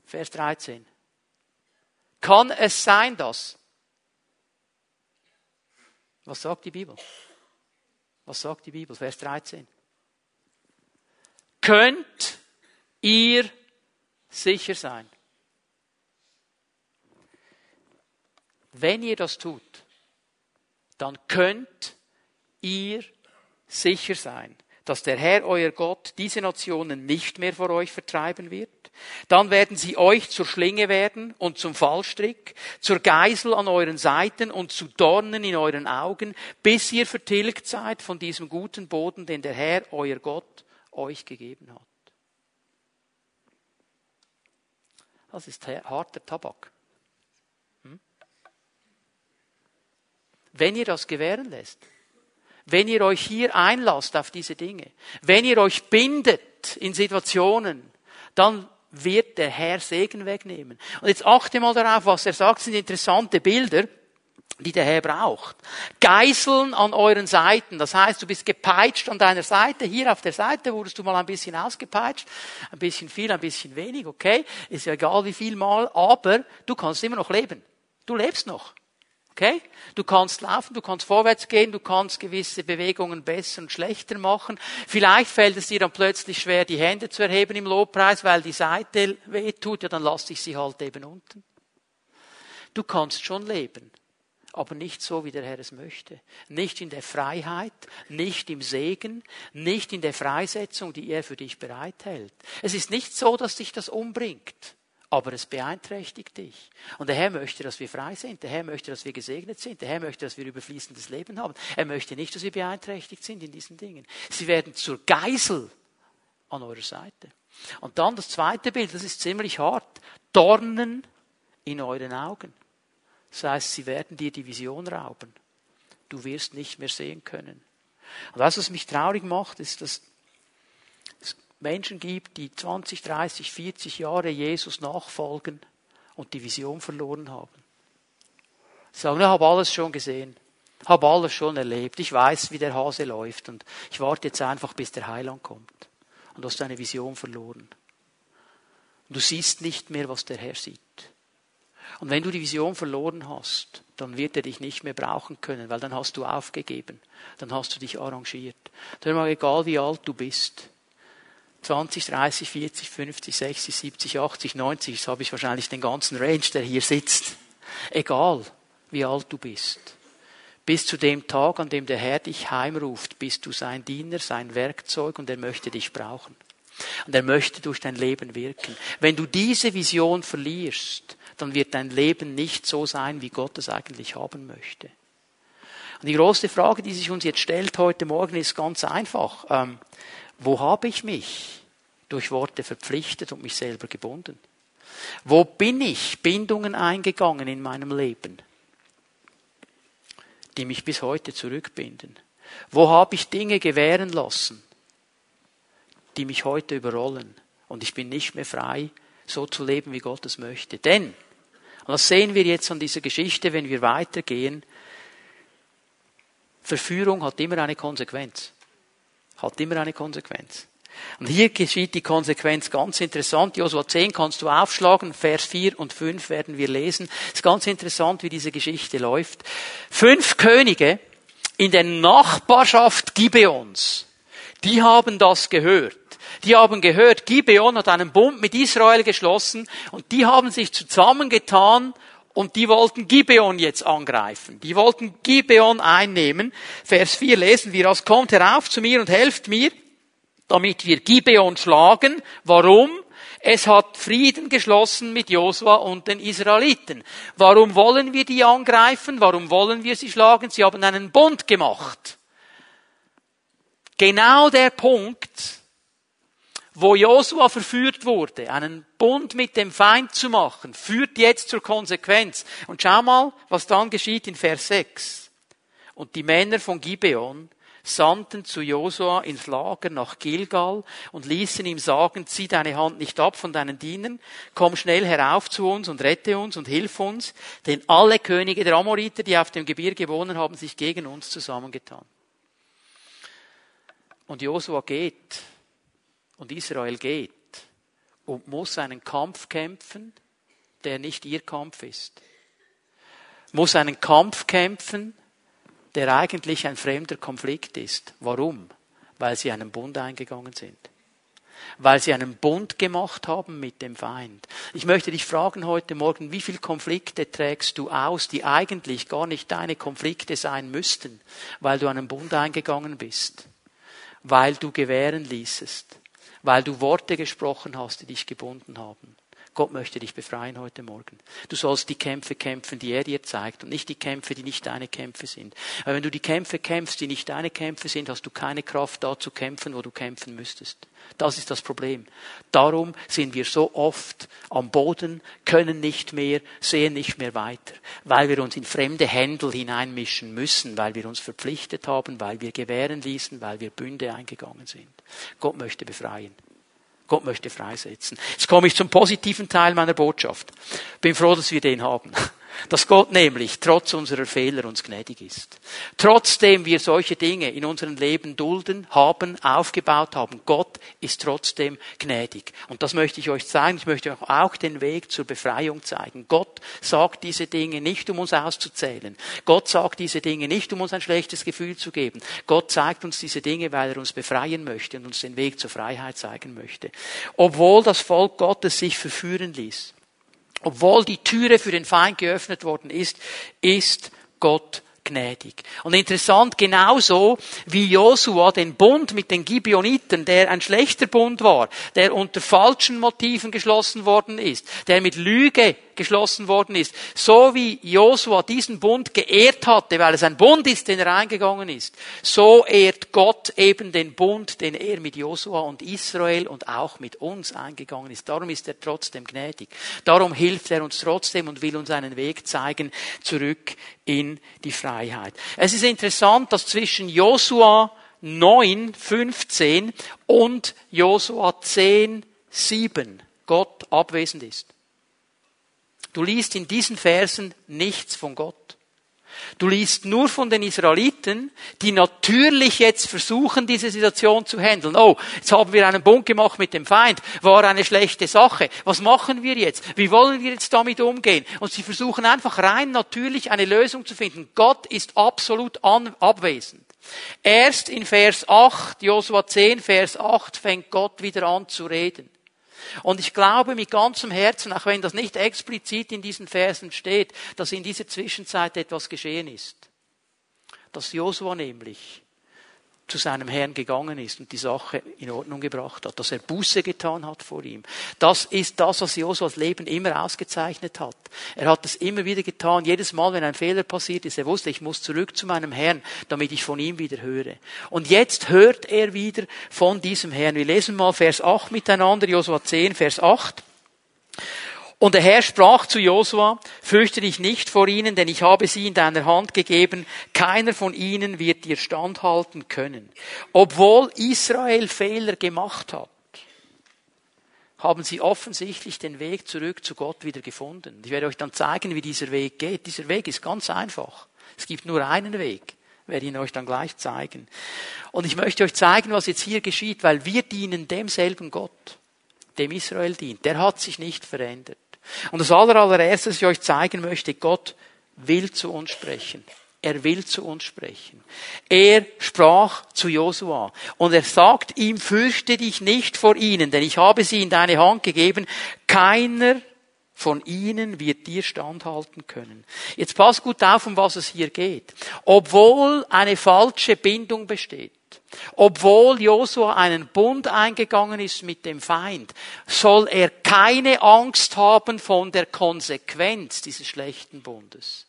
Vers 13, kann es sein, dass, was sagt die Bibel? Was sagt die Bibel? Vers 13. Könnt ihr sicher sein. Wenn ihr das tut, dann könnt ihr sicher sein dass der Herr, euer Gott, diese Nationen nicht mehr vor euch vertreiben wird. Dann werden sie euch zur Schlinge werden und zum Fallstrick, zur Geisel an euren Seiten und zu Dornen in euren Augen, bis ihr vertilgt seid von diesem guten Boden, den der Herr, euer Gott, euch gegeben hat. Das ist harter Tabak. Hm? Wenn ihr das gewähren lässt, wenn ihr euch hier einlasst auf diese Dinge, wenn ihr euch bindet in Situationen, dann wird der Herr Segen wegnehmen. Und jetzt achte mal darauf, was er sagt, sind interessante Bilder, die der Herr braucht. Geißeln an euren Seiten. Das heißt, du bist gepeitscht an deiner Seite. Hier auf der Seite wurdest du mal ein bisschen ausgepeitscht. Ein bisschen viel, ein bisschen wenig, okay? Ist ja egal wie viel mal, aber du kannst immer noch leben. Du lebst noch. Okay? Du kannst laufen, du kannst vorwärts gehen, du kannst gewisse Bewegungen besser und schlechter machen. Vielleicht fällt es dir dann plötzlich schwer, die Hände zu erheben im Lobpreis, weil die Seite weh tut, ja, dann lass ich sie halt eben unten. Du kannst schon leben, aber nicht so, wie der Herr es möchte. Nicht in der Freiheit, nicht im Segen, nicht in der Freisetzung, die er für dich bereithält. Es ist nicht so, dass dich das umbringt aber es beeinträchtigt dich. Und der Herr möchte, dass wir frei sind. Der Herr möchte, dass wir gesegnet sind. Der Herr möchte, dass wir überfließendes Leben haben. Er möchte nicht, dass wir beeinträchtigt sind in diesen Dingen. Sie werden zur Geisel an eurer Seite. Und dann das zweite Bild, das ist ziemlich hart. Dornen in euren Augen. Das heißt, sie werden dir die Vision rauben. Du wirst nicht mehr sehen können. Und das, was mich traurig macht, ist, dass Menschen gibt, die 20, 30, 40 Jahre Jesus nachfolgen und die Vision verloren haben. Sie sagen, ich habe alles schon gesehen. Habe alles schon erlebt. Ich weiß, wie der Hase läuft und ich warte jetzt einfach, bis der Heiland kommt. Und du hast deine Vision verloren. Und du siehst nicht mehr, was der Herr sieht. Und wenn du die Vision verloren hast, dann wird er dich nicht mehr brauchen können, weil dann hast du aufgegeben. Dann hast du dich arrangiert. Dann mal egal wie alt du bist. 20, 30, 40, 50, 60, 70, 80, 90, jetzt habe ich wahrscheinlich den ganzen Range, der hier sitzt. Egal wie alt du bist. Bis zu dem Tag, an dem der Herr dich heimruft, bist du sein Diener, sein Werkzeug und er möchte dich brauchen. Und er möchte durch dein Leben wirken. Wenn du diese Vision verlierst, dann wird dein Leben nicht so sein, wie Gott es eigentlich haben möchte. Und die große Frage, die sich uns jetzt stellt heute Morgen, ist ganz einfach. Ähm, wo habe ich mich durch Worte verpflichtet und mich selber gebunden? Wo bin ich Bindungen eingegangen in meinem Leben? die mich bis heute zurückbinden? Wo habe ich Dinge gewähren lassen, die mich heute überrollen? Und ich bin nicht mehr frei, so zu leben, wie Gott es möchte. Denn, und das sehen wir jetzt an dieser Geschichte, wenn wir weitergehen, Verführung hat immer eine Konsequenz. Hat immer eine Konsequenz. Und hier geschieht die Konsequenz ganz interessant. Josua 10 kannst du aufschlagen, Vers 4 und 5 werden wir lesen. Es ist ganz interessant, wie diese Geschichte läuft. Fünf Könige in der Nachbarschaft Gibeons, die haben das gehört. Die haben gehört, Gibeon hat einen Bund mit Israel geschlossen und die haben sich zusammengetan und die wollten Gibeon jetzt angreifen. Die wollten Gibeon einnehmen. Vers 4 lesen wir, als kommt herauf zu mir und helft mir damit wir Gibeon schlagen. Warum? Es hat Frieden geschlossen mit Josua und den Israeliten. Warum wollen wir die angreifen? Warum wollen wir sie schlagen? Sie haben einen Bund gemacht. Genau der Punkt, wo Josua verführt wurde, einen Bund mit dem Feind zu machen, führt jetzt zur Konsequenz. Und schau mal, was dann geschieht in Vers 6. Und die Männer von Gibeon sandten zu Josua ins Lager nach Gilgal und ließen ihm sagen, zieh deine Hand nicht ab von deinen Dienern, komm schnell herauf zu uns und rette uns und hilf uns, denn alle Könige der Amoriter, die auf dem Gebirge gewonnen haben, sich gegen uns zusammengetan. Und Josua geht und Israel geht und muss einen Kampf kämpfen, der nicht ihr Kampf ist. Muss einen Kampf kämpfen, der eigentlich ein fremder Konflikt ist. Warum? Weil sie einen Bund eingegangen sind. Weil sie einen Bund gemacht haben mit dem Feind. Ich möchte dich fragen heute Morgen, wie viele Konflikte trägst du aus, die eigentlich gar nicht deine Konflikte sein müssten, weil du einen Bund eingegangen bist, weil du gewähren ließest, weil du Worte gesprochen hast, die dich gebunden haben. Gott möchte dich befreien heute Morgen. Du sollst die Kämpfe kämpfen, die er dir zeigt und nicht die Kämpfe, die nicht deine Kämpfe sind. Weil wenn du die Kämpfe kämpfst, die nicht deine Kämpfe sind, hast du keine Kraft da zu kämpfen, wo du kämpfen müsstest. Das ist das Problem. Darum sind wir so oft am Boden, können nicht mehr, sehen nicht mehr weiter, weil wir uns in fremde Händel hineinmischen müssen, weil wir uns verpflichtet haben, weil wir gewähren ließen, weil wir Bünde eingegangen sind. Gott möchte befreien. Gott möchte freisetzen. Jetzt komme ich zum positiven Teil meiner Botschaft. Bin froh, dass wir den haben. Dass Gott nämlich trotz unserer Fehler uns gnädig ist. Trotzdem wir solche Dinge in unserem Leben dulden, haben, aufgebaut haben. Gott ist trotzdem gnädig. Und das möchte ich euch zeigen. Ich möchte euch auch den Weg zur Befreiung zeigen. Gott sagt diese Dinge nicht, um uns auszuzählen. Gott sagt diese Dinge nicht, um uns ein schlechtes Gefühl zu geben. Gott zeigt uns diese Dinge, weil er uns befreien möchte und uns den Weg zur Freiheit zeigen möchte. Obwohl das Volk Gottes sich verführen ließ obwohl die Türe für den Feind geöffnet worden ist, ist Gott gnädig. Und interessant, genauso wie Josua den Bund mit den Gibeoniten, der ein schlechter Bund war, der unter falschen Motiven geschlossen worden ist, der mit Lüge geschlossen worden ist, so wie Josua diesen Bund geehrt hatte, weil es ein Bund ist, den er eingegangen ist, so ehrt Gott eben den Bund, den er mit Josua und Israel und auch mit uns eingegangen ist. Darum ist er trotzdem gnädig. Darum hilft er uns trotzdem und will uns einen Weg zeigen zurück in die Freiheit. Es ist interessant, dass zwischen Josua 9, 15 und Josua 10, 7 Gott abwesend ist. Du liest in diesen Versen nichts von Gott. Du liest nur von den Israeliten, die natürlich jetzt versuchen, diese Situation zu handeln. Oh, jetzt haben wir einen Bund gemacht mit dem Feind, war eine schlechte Sache. Was machen wir jetzt? Wie wollen wir jetzt damit umgehen? Und sie versuchen einfach rein natürlich eine Lösung zu finden. Gott ist absolut abwesend. Erst in Vers 8, Josua 10, Vers 8 fängt Gott wieder an zu reden. Und ich glaube mit ganzem Herzen, auch wenn das nicht explizit in diesen Versen steht, dass in dieser Zwischenzeit etwas geschehen ist. Dass Josua nämlich zu seinem Herrn gegangen ist und die Sache in Ordnung gebracht hat, dass er Buße getan hat vor ihm. Das ist das, was Josuas Leben immer ausgezeichnet hat. Er hat es immer wieder getan. Jedes Mal, wenn ein Fehler passiert ist, er wusste, ich muss zurück zu meinem Herrn, damit ich von ihm wieder höre. Und jetzt hört er wieder von diesem Herrn. Wir lesen mal Vers 8 miteinander, Josua 10, Vers 8. Und der Herr sprach zu Josua, fürchte dich nicht vor ihnen, denn ich habe sie in deiner Hand gegeben. Keiner von ihnen wird dir standhalten können. Obwohl Israel Fehler gemacht hat, haben sie offensichtlich den Weg zurück zu Gott wieder gefunden. Ich werde euch dann zeigen, wie dieser Weg geht. Dieser Weg ist ganz einfach. Es gibt nur einen Weg. Ich werde ihn euch dann gleich zeigen. Und ich möchte euch zeigen, was jetzt hier geschieht, weil wir dienen demselben Gott, dem Israel dient. Der hat sich nicht verändert. Und das allererste, was ich euch zeigen möchte, Gott will zu uns sprechen. Er will zu uns sprechen. Er sprach zu Josua und er sagt ihm, fürchte dich nicht vor ihnen, denn ich habe sie in deine Hand gegeben. Keiner von ihnen wird dir standhalten können. Jetzt pass gut auf, um was es hier geht. Obwohl eine falsche Bindung besteht, obwohl Josua einen Bund eingegangen ist mit dem Feind, soll er keine Angst haben von der Konsequenz dieses schlechten Bundes.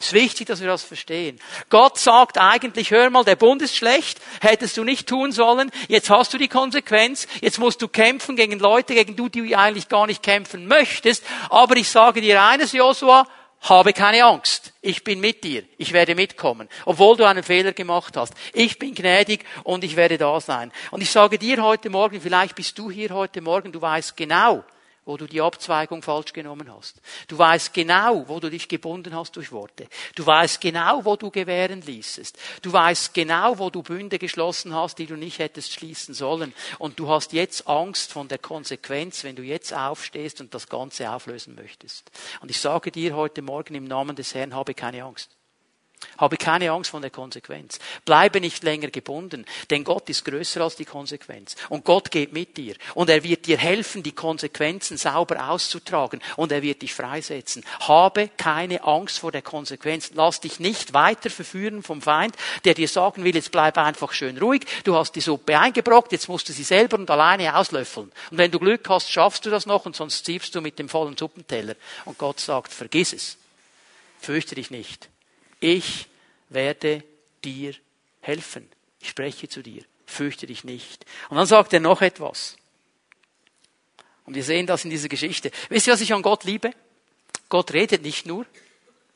Es ist wichtig, dass wir das verstehen. Gott sagt eigentlich, hör mal, der Bund ist schlecht, hättest du nicht tun sollen, jetzt hast du die Konsequenz, jetzt musst du kämpfen gegen Leute, gegen die du eigentlich gar nicht kämpfen möchtest, aber ich sage dir eines, Josua, habe keine Angst. Ich bin mit dir. Ich werde mitkommen. Obwohl du einen Fehler gemacht hast. Ich bin gnädig und ich werde da sein. Und ich sage dir heute Morgen, vielleicht bist du hier heute Morgen, du weißt genau, wo du die Abzweigung falsch genommen hast. Du weißt genau, wo du dich gebunden hast durch Worte. Du weißt genau, wo du gewähren ließest. Du weißt genau, wo du Bünde geschlossen hast, die du nicht hättest schließen sollen. Und du hast jetzt Angst von der Konsequenz, wenn du jetzt aufstehst und das Ganze auflösen möchtest. Und ich sage dir heute Morgen im Namen des Herrn, habe keine Angst. Habe keine Angst vor der Konsequenz. Bleibe nicht länger gebunden, denn Gott ist größer als die Konsequenz. Und Gott geht mit dir. Und er wird dir helfen, die Konsequenzen sauber auszutragen. Und er wird dich freisetzen. Habe keine Angst vor der Konsequenz. Lass dich nicht weiter verführen vom Feind, der dir sagen will, jetzt bleib einfach schön ruhig. Du hast die Suppe eingebrockt, jetzt musst du sie selber und alleine auslöffeln. Und wenn du Glück hast, schaffst du das noch und sonst ziehst du mit dem vollen Suppenteller. Und Gott sagt, vergiss es. Fürchte dich nicht ich werde dir helfen. Ich spreche zu dir. Fürchte dich nicht. Und dann sagt er noch etwas. Und wir sehen das in dieser Geschichte. Wisst ihr, was ich an Gott liebe? Gott redet nicht nur,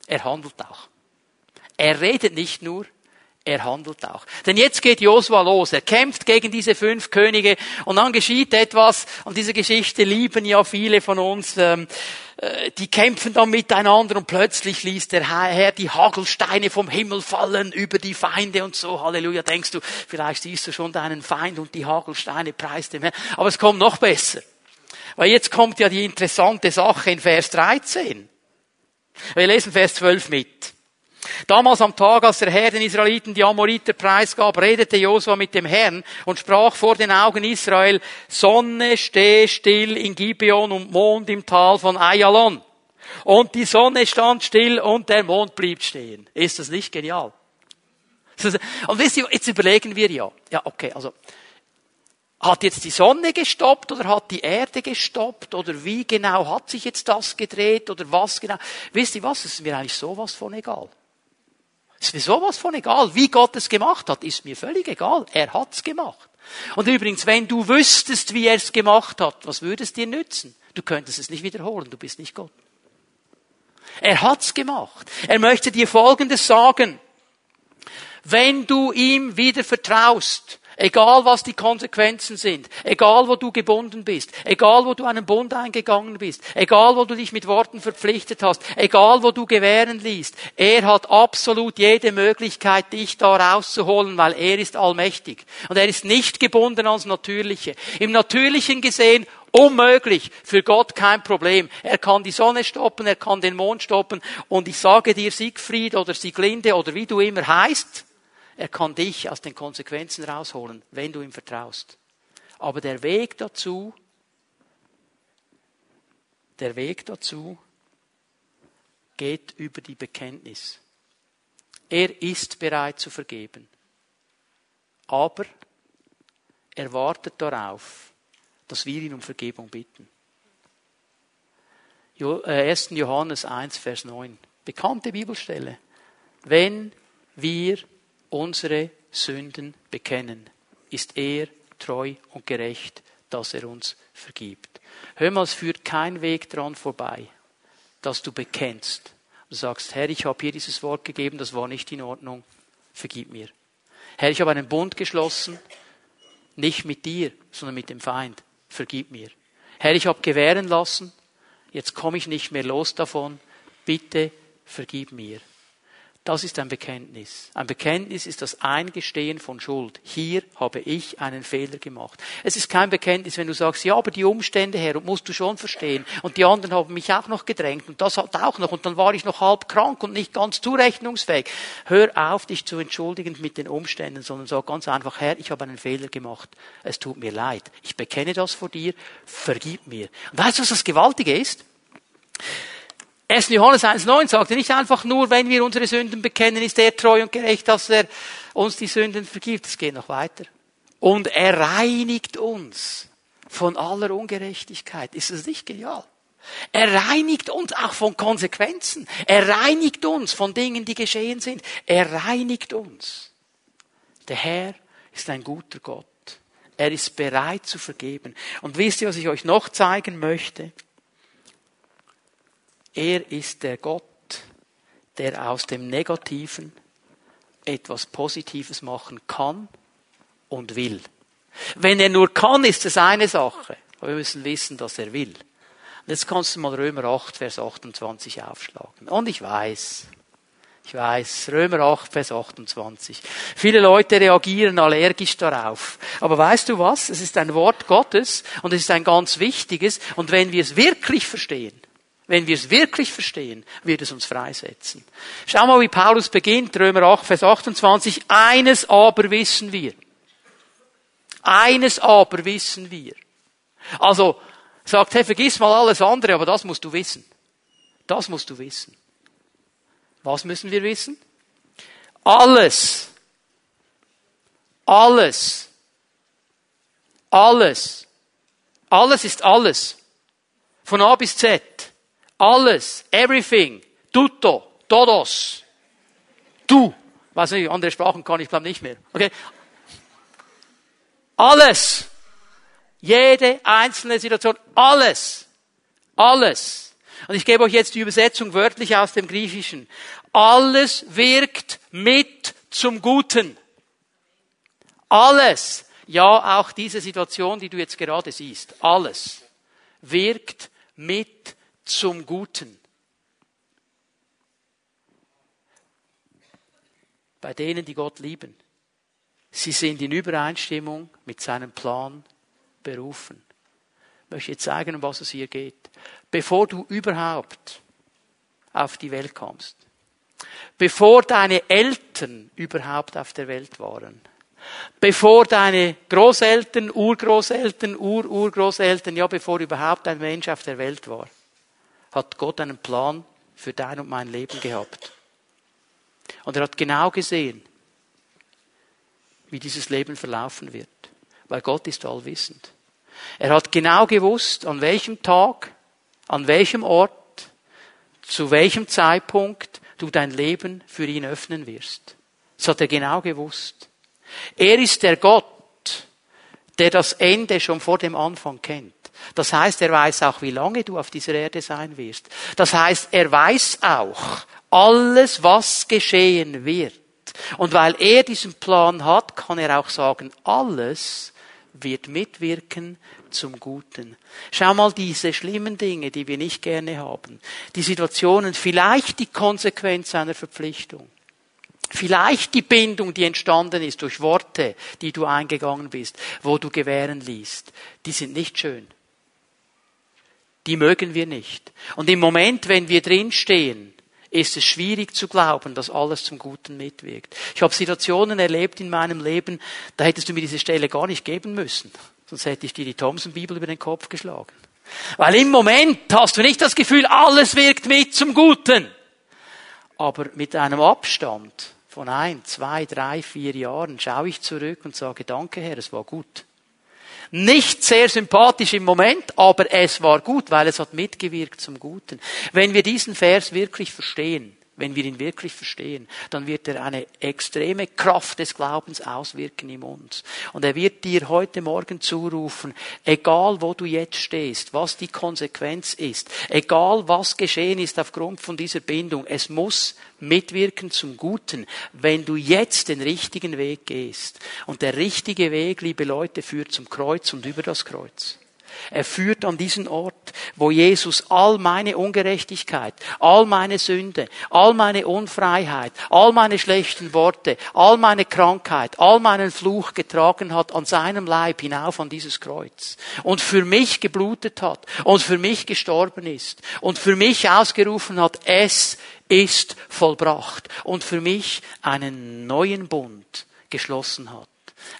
er handelt auch. Er redet nicht nur, er handelt auch. Denn jetzt geht Josua los. Er kämpft gegen diese fünf Könige und dann geschieht etwas. Und diese Geschichte lieben ja viele von uns. Äh, die kämpfen dann miteinander und plötzlich ließ der Herr die Hagelsteine vom Himmel fallen über die Feinde und so. Halleluja. Denkst du, vielleicht siehst du schon deinen Feind und die Hagelsteine preist dem Herrn. Aber es kommt noch besser. Weil jetzt kommt ja die interessante Sache in Vers 13. Wir lesen Vers 12 mit. Damals am Tag, als der Herr den Israeliten die Amoriter preisgab, redete Josua mit dem Herrn und sprach vor den Augen Israel, Sonne, steh still in Gibeon und Mond im Tal von Ayalon. Und die Sonne stand still und der Mond blieb stehen. Ist das nicht genial? Und wisst ihr, jetzt überlegen wir ja, ja, okay, also, hat jetzt die Sonne gestoppt oder hat die Erde gestoppt oder wie genau hat sich jetzt das gedreht oder was genau? Wisst ihr was? Es ist mir eigentlich sowas von egal. Ist mir sowas von egal. Wie Gott es gemacht hat, ist mir völlig egal. Er hat's gemacht. Und übrigens, wenn du wüsstest, wie er es gemacht hat, was würde es dir nützen? Du könntest es nicht wiederholen, du bist nicht Gott. Er hat's gemacht. Er möchte dir Folgendes sagen. Wenn du ihm wieder vertraust, Egal was die Konsequenzen sind, egal wo du gebunden bist, egal wo du einen Bund eingegangen bist, egal wo du dich mit Worten verpflichtet hast, egal wo du gewähren liest, er hat absolut jede Möglichkeit, dich da rauszuholen, weil er ist allmächtig. Und er ist nicht gebunden ans Natürliche. Im Natürlichen gesehen Unmöglich. Für Gott kein Problem. Er kann die Sonne stoppen, er kann den Mond stoppen. Und ich sage dir, Siegfried oder Sieglinde oder wie du immer heißt, er kann dich aus den Konsequenzen rausholen, wenn du ihm vertraust. Aber der Weg dazu, der Weg dazu geht über die Bekenntnis. Er ist bereit zu vergeben. Aber er wartet darauf, dass wir ihn um Vergebung bitten. 1. Äh, Johannes 1, Vers 9. Bekannte Bibelstelle. Wenn wir unsere Sünden bekennen, ist er treu und gerecht, dass er uns vergibt. Hör mal, es führt kein Weg dran vorbei, dass du bekennst. Du sagst, Herr, ich habe hier dieses Wort gegeben, das war nicht in Ordnung, vergib mir. Herr, ich habe einen Bund geschlossen, nicht mit dir, sondern mit dem Feind, vergib mir. Herr, ich habe gewähren lassen, jetzt komme ich nicht mehr los davon, bitte vergib mir. Das ist ein Bekenntnis. Ein Bekenntnis ist das Eingestehen von Schuld. Hier habe ich einen Fehler gemacht. Es ist kein Bekenntnis, wenn du sagst, ja, aber die Umstände her, musst du schon verstehen. Und die anderen haben mich auch noch gedrängt und das hat auch noch und dann war ich noch halb krank und nicht ganz zurechnungsfähig. Hör auf, dich zu entschuldigen mit den Umständen, sondern sag ganz einfach, Herr, ich habe einen Fehler gemacht. Es tut mir leid. Ich bekenne das vor dir. Vergib mir. Und weißt du, was das Gewaltige ist? 1. Johannes 1.9 sagt er nicht einfach nur, wenn wir unsere Sünden bekennen, ist er treu und gerecht, dass er uns die Sünden vergibt. Es geht noch weiter. Und er reinigt uns von aller Ungerechtigkeit. Ist das nicht genial? Er reinigt uns auch von Konsequenzen. Er reinigt uns von Dingen, die geschehen sind. Er reinigt uns. Der Herr ist ein guter Gott. Er ist bereit zu vergeben. Und wisst ihr, was ich euch noch zeigen möchte? Er ist der Gott, der aus dem Negativen etwas Positives machen kann und will. Wenn er nur kann, ist es eine Sache. Aber wir müssen wissen, dass er will. Und jetzt kannst du mal Römer 8, Vers 28 aufschlagen. Und ich weiß, ich weiß, Römer 8, Vers 28. Viele Leute reagieren allergisch darauf. Aber weißt du was? Es ist ein Wort Gottes und es ist ein ganz wichtiges. Und wenn wir es wirklich verstehen, wenn wir es wirklich verstehen, wird es uns freisetzen. Schau mal, wie Paulus beginnt, Römer 8, Vers 28. Eines aber wissen wir. Eines aber wissen wir. Also, sagt, hey, vergiss mal alles andere, aber das musst du wissen. Das musst du wissen. Was müssen wir wissen? Alles. Alles. Alles. Alles ist alles. Von A bis Z alles, everything, tutto, todos. Du. Weiß nicht, andere Sprachen kann ich glaube nicht mehr. Okay. Alles. Jede einzelne Situation. Alles. Alles. Und ich gebe euch jetzt die Übersetzung wörtlich aus dem Griechischen. Alles wirkt mit zum Guten. Alles. Ja, auch diese Situation, die du jetzt gerade siehst. Alles wirkt mit zum Guten. Bei denen, die Gott lieben. Sie sind in Übereinstimmung mit seinem Plan berufen. Ich möchte jetzt zeigen, um was es hier geht. Bevor du überhaupt auf die Welt kommst, bevor deine Eltern überhaupt auf der Welt waren, bevor deine Großeltern, Urgroßeltern, Ururgroßeltern, ja, bevor überhaupt ein Mensch auf der Welt war, hat Gott einen Plan für dein und mein Leben gehabt. Und er hat genau gesehen, wie dieses Leben verlaufen wird, weil Gott ist allwissend. Er hat genau gewusst, an welchem Tag, an welchem Ort, zu welchem Zeitpunkt du dein Leben für ihn öffnen wirst. Das hat er genau gewusst. Er ist der Gott, der das Ende schon vor dem Anfang kennt. Das heißt, er weiß auch, wie lange du auf dieser Erde sein wirst. Das heißt, er weiß auch alles, was geschehen wird. Und weil er diesen Plan hat, kann er auch sagen, alles wird mitwirken zum Guten. Schau mal diese schlimmen Dinge, die wir nicht gerne haben. Die Situationen, vielleicht die Konsequenz einer Verpflichtung. Vielleicht die Bindung, die entstanden ist durch Worte, die du eingegangen bist, wo du gewähren liest. Die sind nicht schön. Die mögen wir nicht. Und im Moment, wenn wir drinstehen, ist es schwierig zu glauben, dass alles zum Guten mitwirkt. Ich habe Situationen erlebt in meinem Leben, da hättest du mir diese Stelle gar nicht geben müssen. Sonst hätte ich dir die Thomson-Bibel über den Kopf geschlagen. Weil im Moment hast du nicht das Gefühl, alles wirkt mit zum Guten. Aber mit einem Abstand von ein, zwei, drei, vier Jahren schaue ich zurück und sage, danke Herr, es war gut. Nicht sehr sympathisch im Moment, aber es war gut, weil es hat mitgewirkt zum Guten. Wenn wir diesen Vers wirklich verstehen, wenn wir ihn wirklich verstehen, dann wird er eine extreme Kraft des Glaubens auswirken in uns. Und er wird dir heute Morgen zurufen, egal wo du jetzt stehst, was die Konsequenz ist, egal was geschehen ist aufgrund von dieser Bindung, es muss mitwirken zum Guten, wenn du jetzt den richtigen Weg gehst. Und der richtige Weg, liebe Leute, führt zum Kreuz und über das Kreuz. Er führt an diesen Ort, wo Jesus all meine Ungerechtigkeit, all meine Sünde, all meine Unfreiheit, all meine schlechten Worte, all meine Krankheit, all meinen Fluch getragen hat an seinem Leib hinauf an dieses Kreuz und für mich geblutet hat und für mich gestorben ist und für mich ausgerufen hat, es ist vollbracht und für mich einen neuen Bund geschlossen hat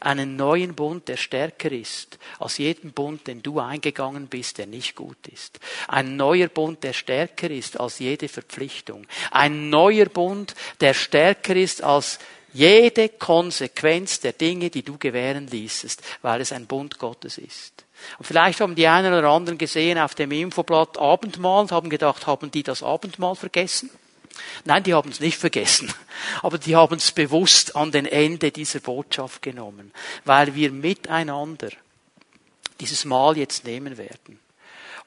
einen neuen Bund, der stärker ist als jeden Bund, den du eingegangen bist, der nicht gut ist. Ein neuer Bund, der stärker ist als jede Verpflichtung. Ein neuer Bund, der stärker ist als jede Konsequenz der Dinge, die du gewähren ließest, weil es ein Bund Gottes ist. Und vielleicht haben die einen oder anderen gesehen auf dem Infoblatt Abendmahl und haben gedacht, haben die das Abendmahl vergessen? Nein, die haben es nicht vergessen, aber die haben es bewusst an den Ende dieser Botschaft genommen, weil wir miteinander dieses Mal jetzt nehmen werden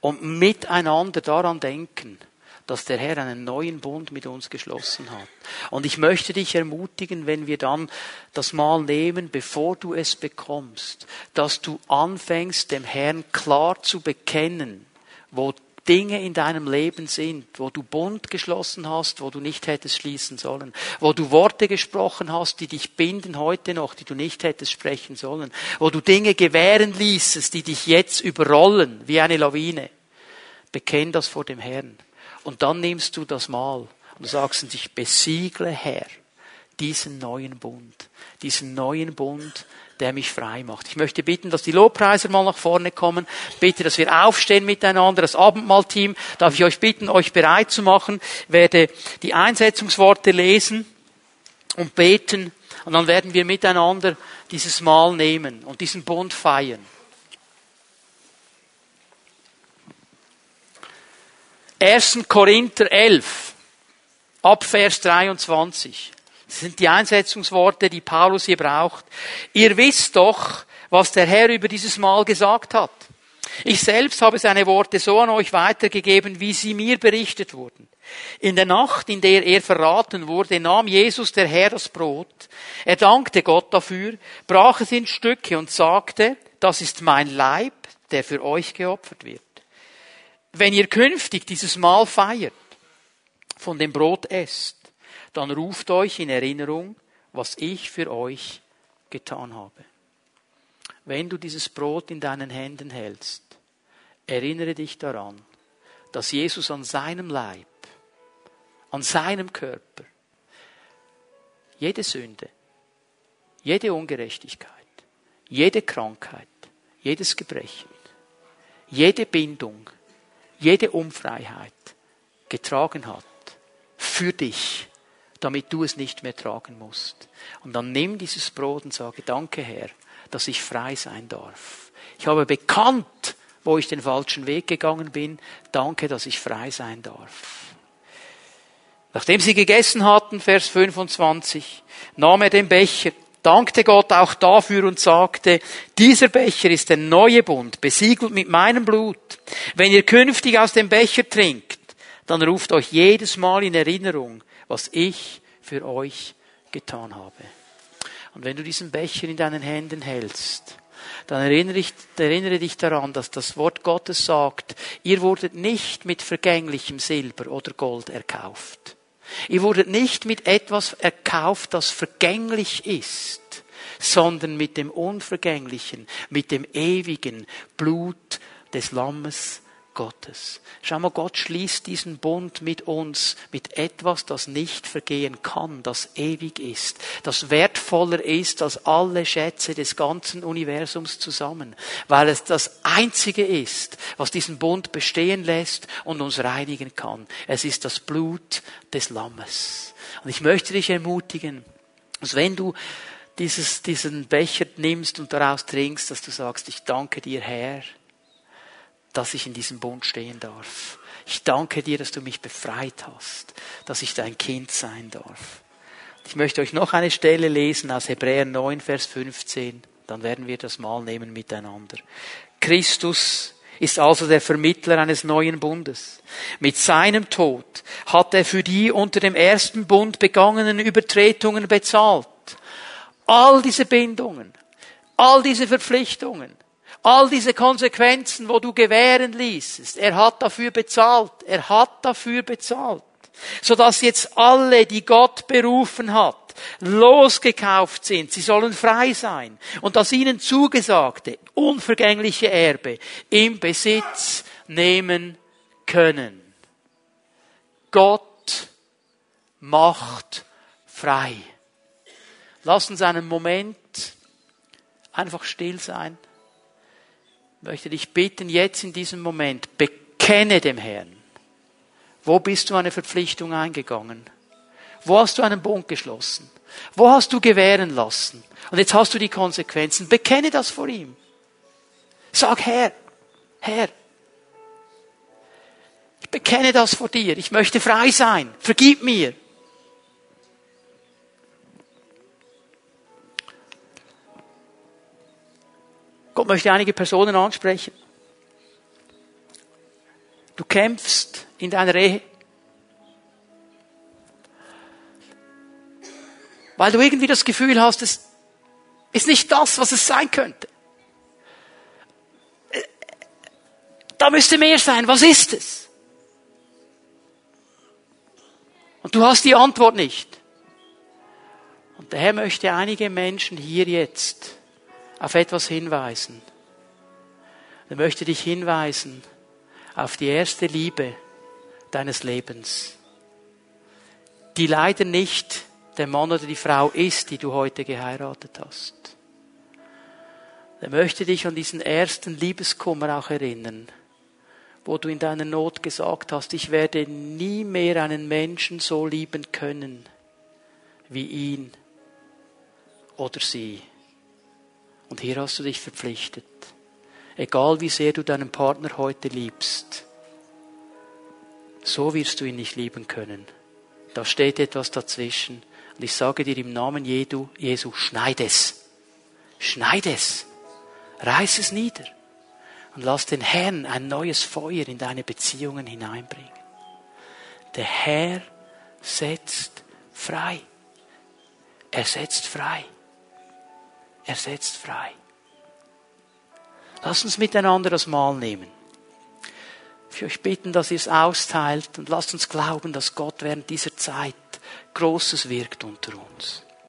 und miteinander daran denken, dass der Herr einen neuen Bund mit uns geschlossen hat. Und ich möchte dich ermutigen, wenn wir dann das Mal nehmen, bevor du es bekommst, dass du anfängst, dem Herrn klar zu bekennen, wo Dinge in deinem Leben sind, wo du Bund geschlossen hast, wo du nicht hättest schließen sollen, wo du Worte gesprochen hast, die dich binden heute noch, die du nicht hättest sprechen sollen, wo du Dinge gewähren ließest, die dich jetzt überrollen wie eine Lawine. Bekenn das vor dem Herrn. Und dann nimmst du das Mal und sagst, ich besiegle Herr diesen neuen Bund, diesen neuen Bund, der mich frei macht. Ich möchte bitten, dass die Lobpreiser mal nach vorne kommen. Bitte, dass wir aufstehen miteinander. Das Abendmahlteam darf ich euch bitten, euch bereit zu machen. Ich werde die Einsetzungsworte lesen und beten. Und dann werden wir miteinander dieses Mahl nehmen und diesen Bund feiern. 1. Korinther 11, ab Vers 23. Das sind die Einsetzungsworte, die Paulus hier braucht. Ihr wisst doch, was der Herr über dieses Mal gesagt hat. Ich selbst habe seine Worte so an euch weitergegeben, wie sie mir berichtet wurden. In der Nacht, in der er verraten wurde, nahm Jesus der Herr das Brot. Er dankte Gott dafür, brach es in Stücke und sagte, das ist mein Leib, der für euch geopfert wird. Wenn ihr künftig dieses Mahl feiert, von dem Brot esst, dann ruft euch in Erinnerung, was ich für euch getan habe. Wenn du dieses Brot in deinen Händen hältst, erinnere dich daran, dass Jesus an seinem Leib, an seinem Körper, jede Sünde, jede Ungerechtigkeit, jede Krankheit, jedes Gebrechen, jede Bindung, jede Unfreiheit getragen hat für dich damit du es nicht mehr tragen musst. Und dann nimm dieses Brot und sage, danke Herr, dass ich frei sein darf. Ich habe bekannt, wo ich den falschen Weg gegangen bin. Danke, dass ich frei sein darf. Nachdem sie gegessen hatten, Vers 25, nahm er den Becher, dankte Gott auch dafür und sagte, dieser Becher ist der neue Bund, besiegelt mit meinem Blut. Wenn ihr künftig aus dem Becher trinkt, dann ruft euch jedes Mal in Erinnerung, was ich für euch getan habe. Und wenn du diesen Becher in deinen Händen hältst, dann erinnere, ich, erinnere dich daran, dass das Wort Gottes sagt, ihr wurdet nicht mit vergänglichem Silber oder Gold erkauft. Ihr wurdet nicht mit etwas erkauft, das vergänglich ist, sondern mit dem Unvergänglichen, mit dem ewigen Blut des Lammes Gottes. Schau mal, Gott schließt diesen Bund mit uns, mit etwas, das nicht vergehen kann, das ewig ist, das wertvoller ist als alle Schätze des ganzen Universums zusammen, weil es das Einzige ist, was diesen Bund bestehen lässt und uns reinigen kann. Es ist das Blut des Lammes. Und ich möchte dich ermutigen, dass wenn du dieses, diesen Becher nimmst und daraus trinkst, dass du sagst, ich danke dir, Herr, dass ich in diesem Bund stehen darf. Ich danke dir, dass du mich befreit hast, dass ich dein Kind sein darf. Ich möchte euch noch eine Stelle lesen aus Hebräer 9, Vers 15. Dann werden wir das mal nehmen miteinander. Christus ist also der Vermittler eines neuen Bundes. Mit seinem Tod hat er für die unter dem ersten Bund begangenen Übertretungen bezahlt. All diese Bindungen, all diese Verpflichtungen, All diese Konsequenzen, wo du gewähren ließest, er hat dafür bezahlt. Er hat dafür bezahlt. Sodass jetzt alle, die Gott berufen hat, losgekauft sind. Sie sollen frei sein. Und das ihnen zugesagte, unvergängliche Erbe im Besitz nehmen können. Gott macht frei. Lass uns einen Moment einfach still sein möchte dich bitten, jetzt in diesem Moment, bekenne dem Herrn. Wo bist du eine Verpflichtung eingegangen? Wo hast du einen Bund geschlossen? Wo hast du gewähren lassen? Und jetzt hast du die Konsequenzen. Bekenne das vor ihm. Sag, Herr, Herr, ich bekenne das vor dir. Ich möchte frei sein. Vergib mir. Gott möchte einige Personen ansprechen. Du kämpfst in deiner Ehe. Weil du irgendwie das Gefühl hast, es ist nicht das, was es sein könnte. Da müsste mehr sein. Was ist es? Und du hast die Antwort nicht. Und der Herr möchte einige Menschen hier jetzt auf etwas hinweisen. Er möchte dich hinweisen auf die erste Liebe deines Lebens, die leider nicht der Mann oder die Frau ist, die du heute geheiratet hast. Er möchte dich an diesen ersten Liebeskummer auch erinnern, wo du in deiner Not gesagt hast, ich werde nie mehr einen Menschen so lieben können wie ihn oder sie. Und hier hast du dich verpflichtet. Egal wie sehr du deinen Partner heute liebst, so wirst du ihn nicht lieben können. Da steht etwas dazwischen. Und ich sage dir im Namen Jesu, schneid es. Schneid es. Reiß es nieder. Und lass den Herrn ein neues Feuer in deine Beziehungen hineinbringen. Der Herr setzt frei. Er setzt frei. Er setzt frei. Lasst uns miteinander das Mahl nehmen. Ich euch bitten, dass ihr es austeilt und lasst uns glauben, dass Gott während dieser Zeit Großes wirkt unter uns.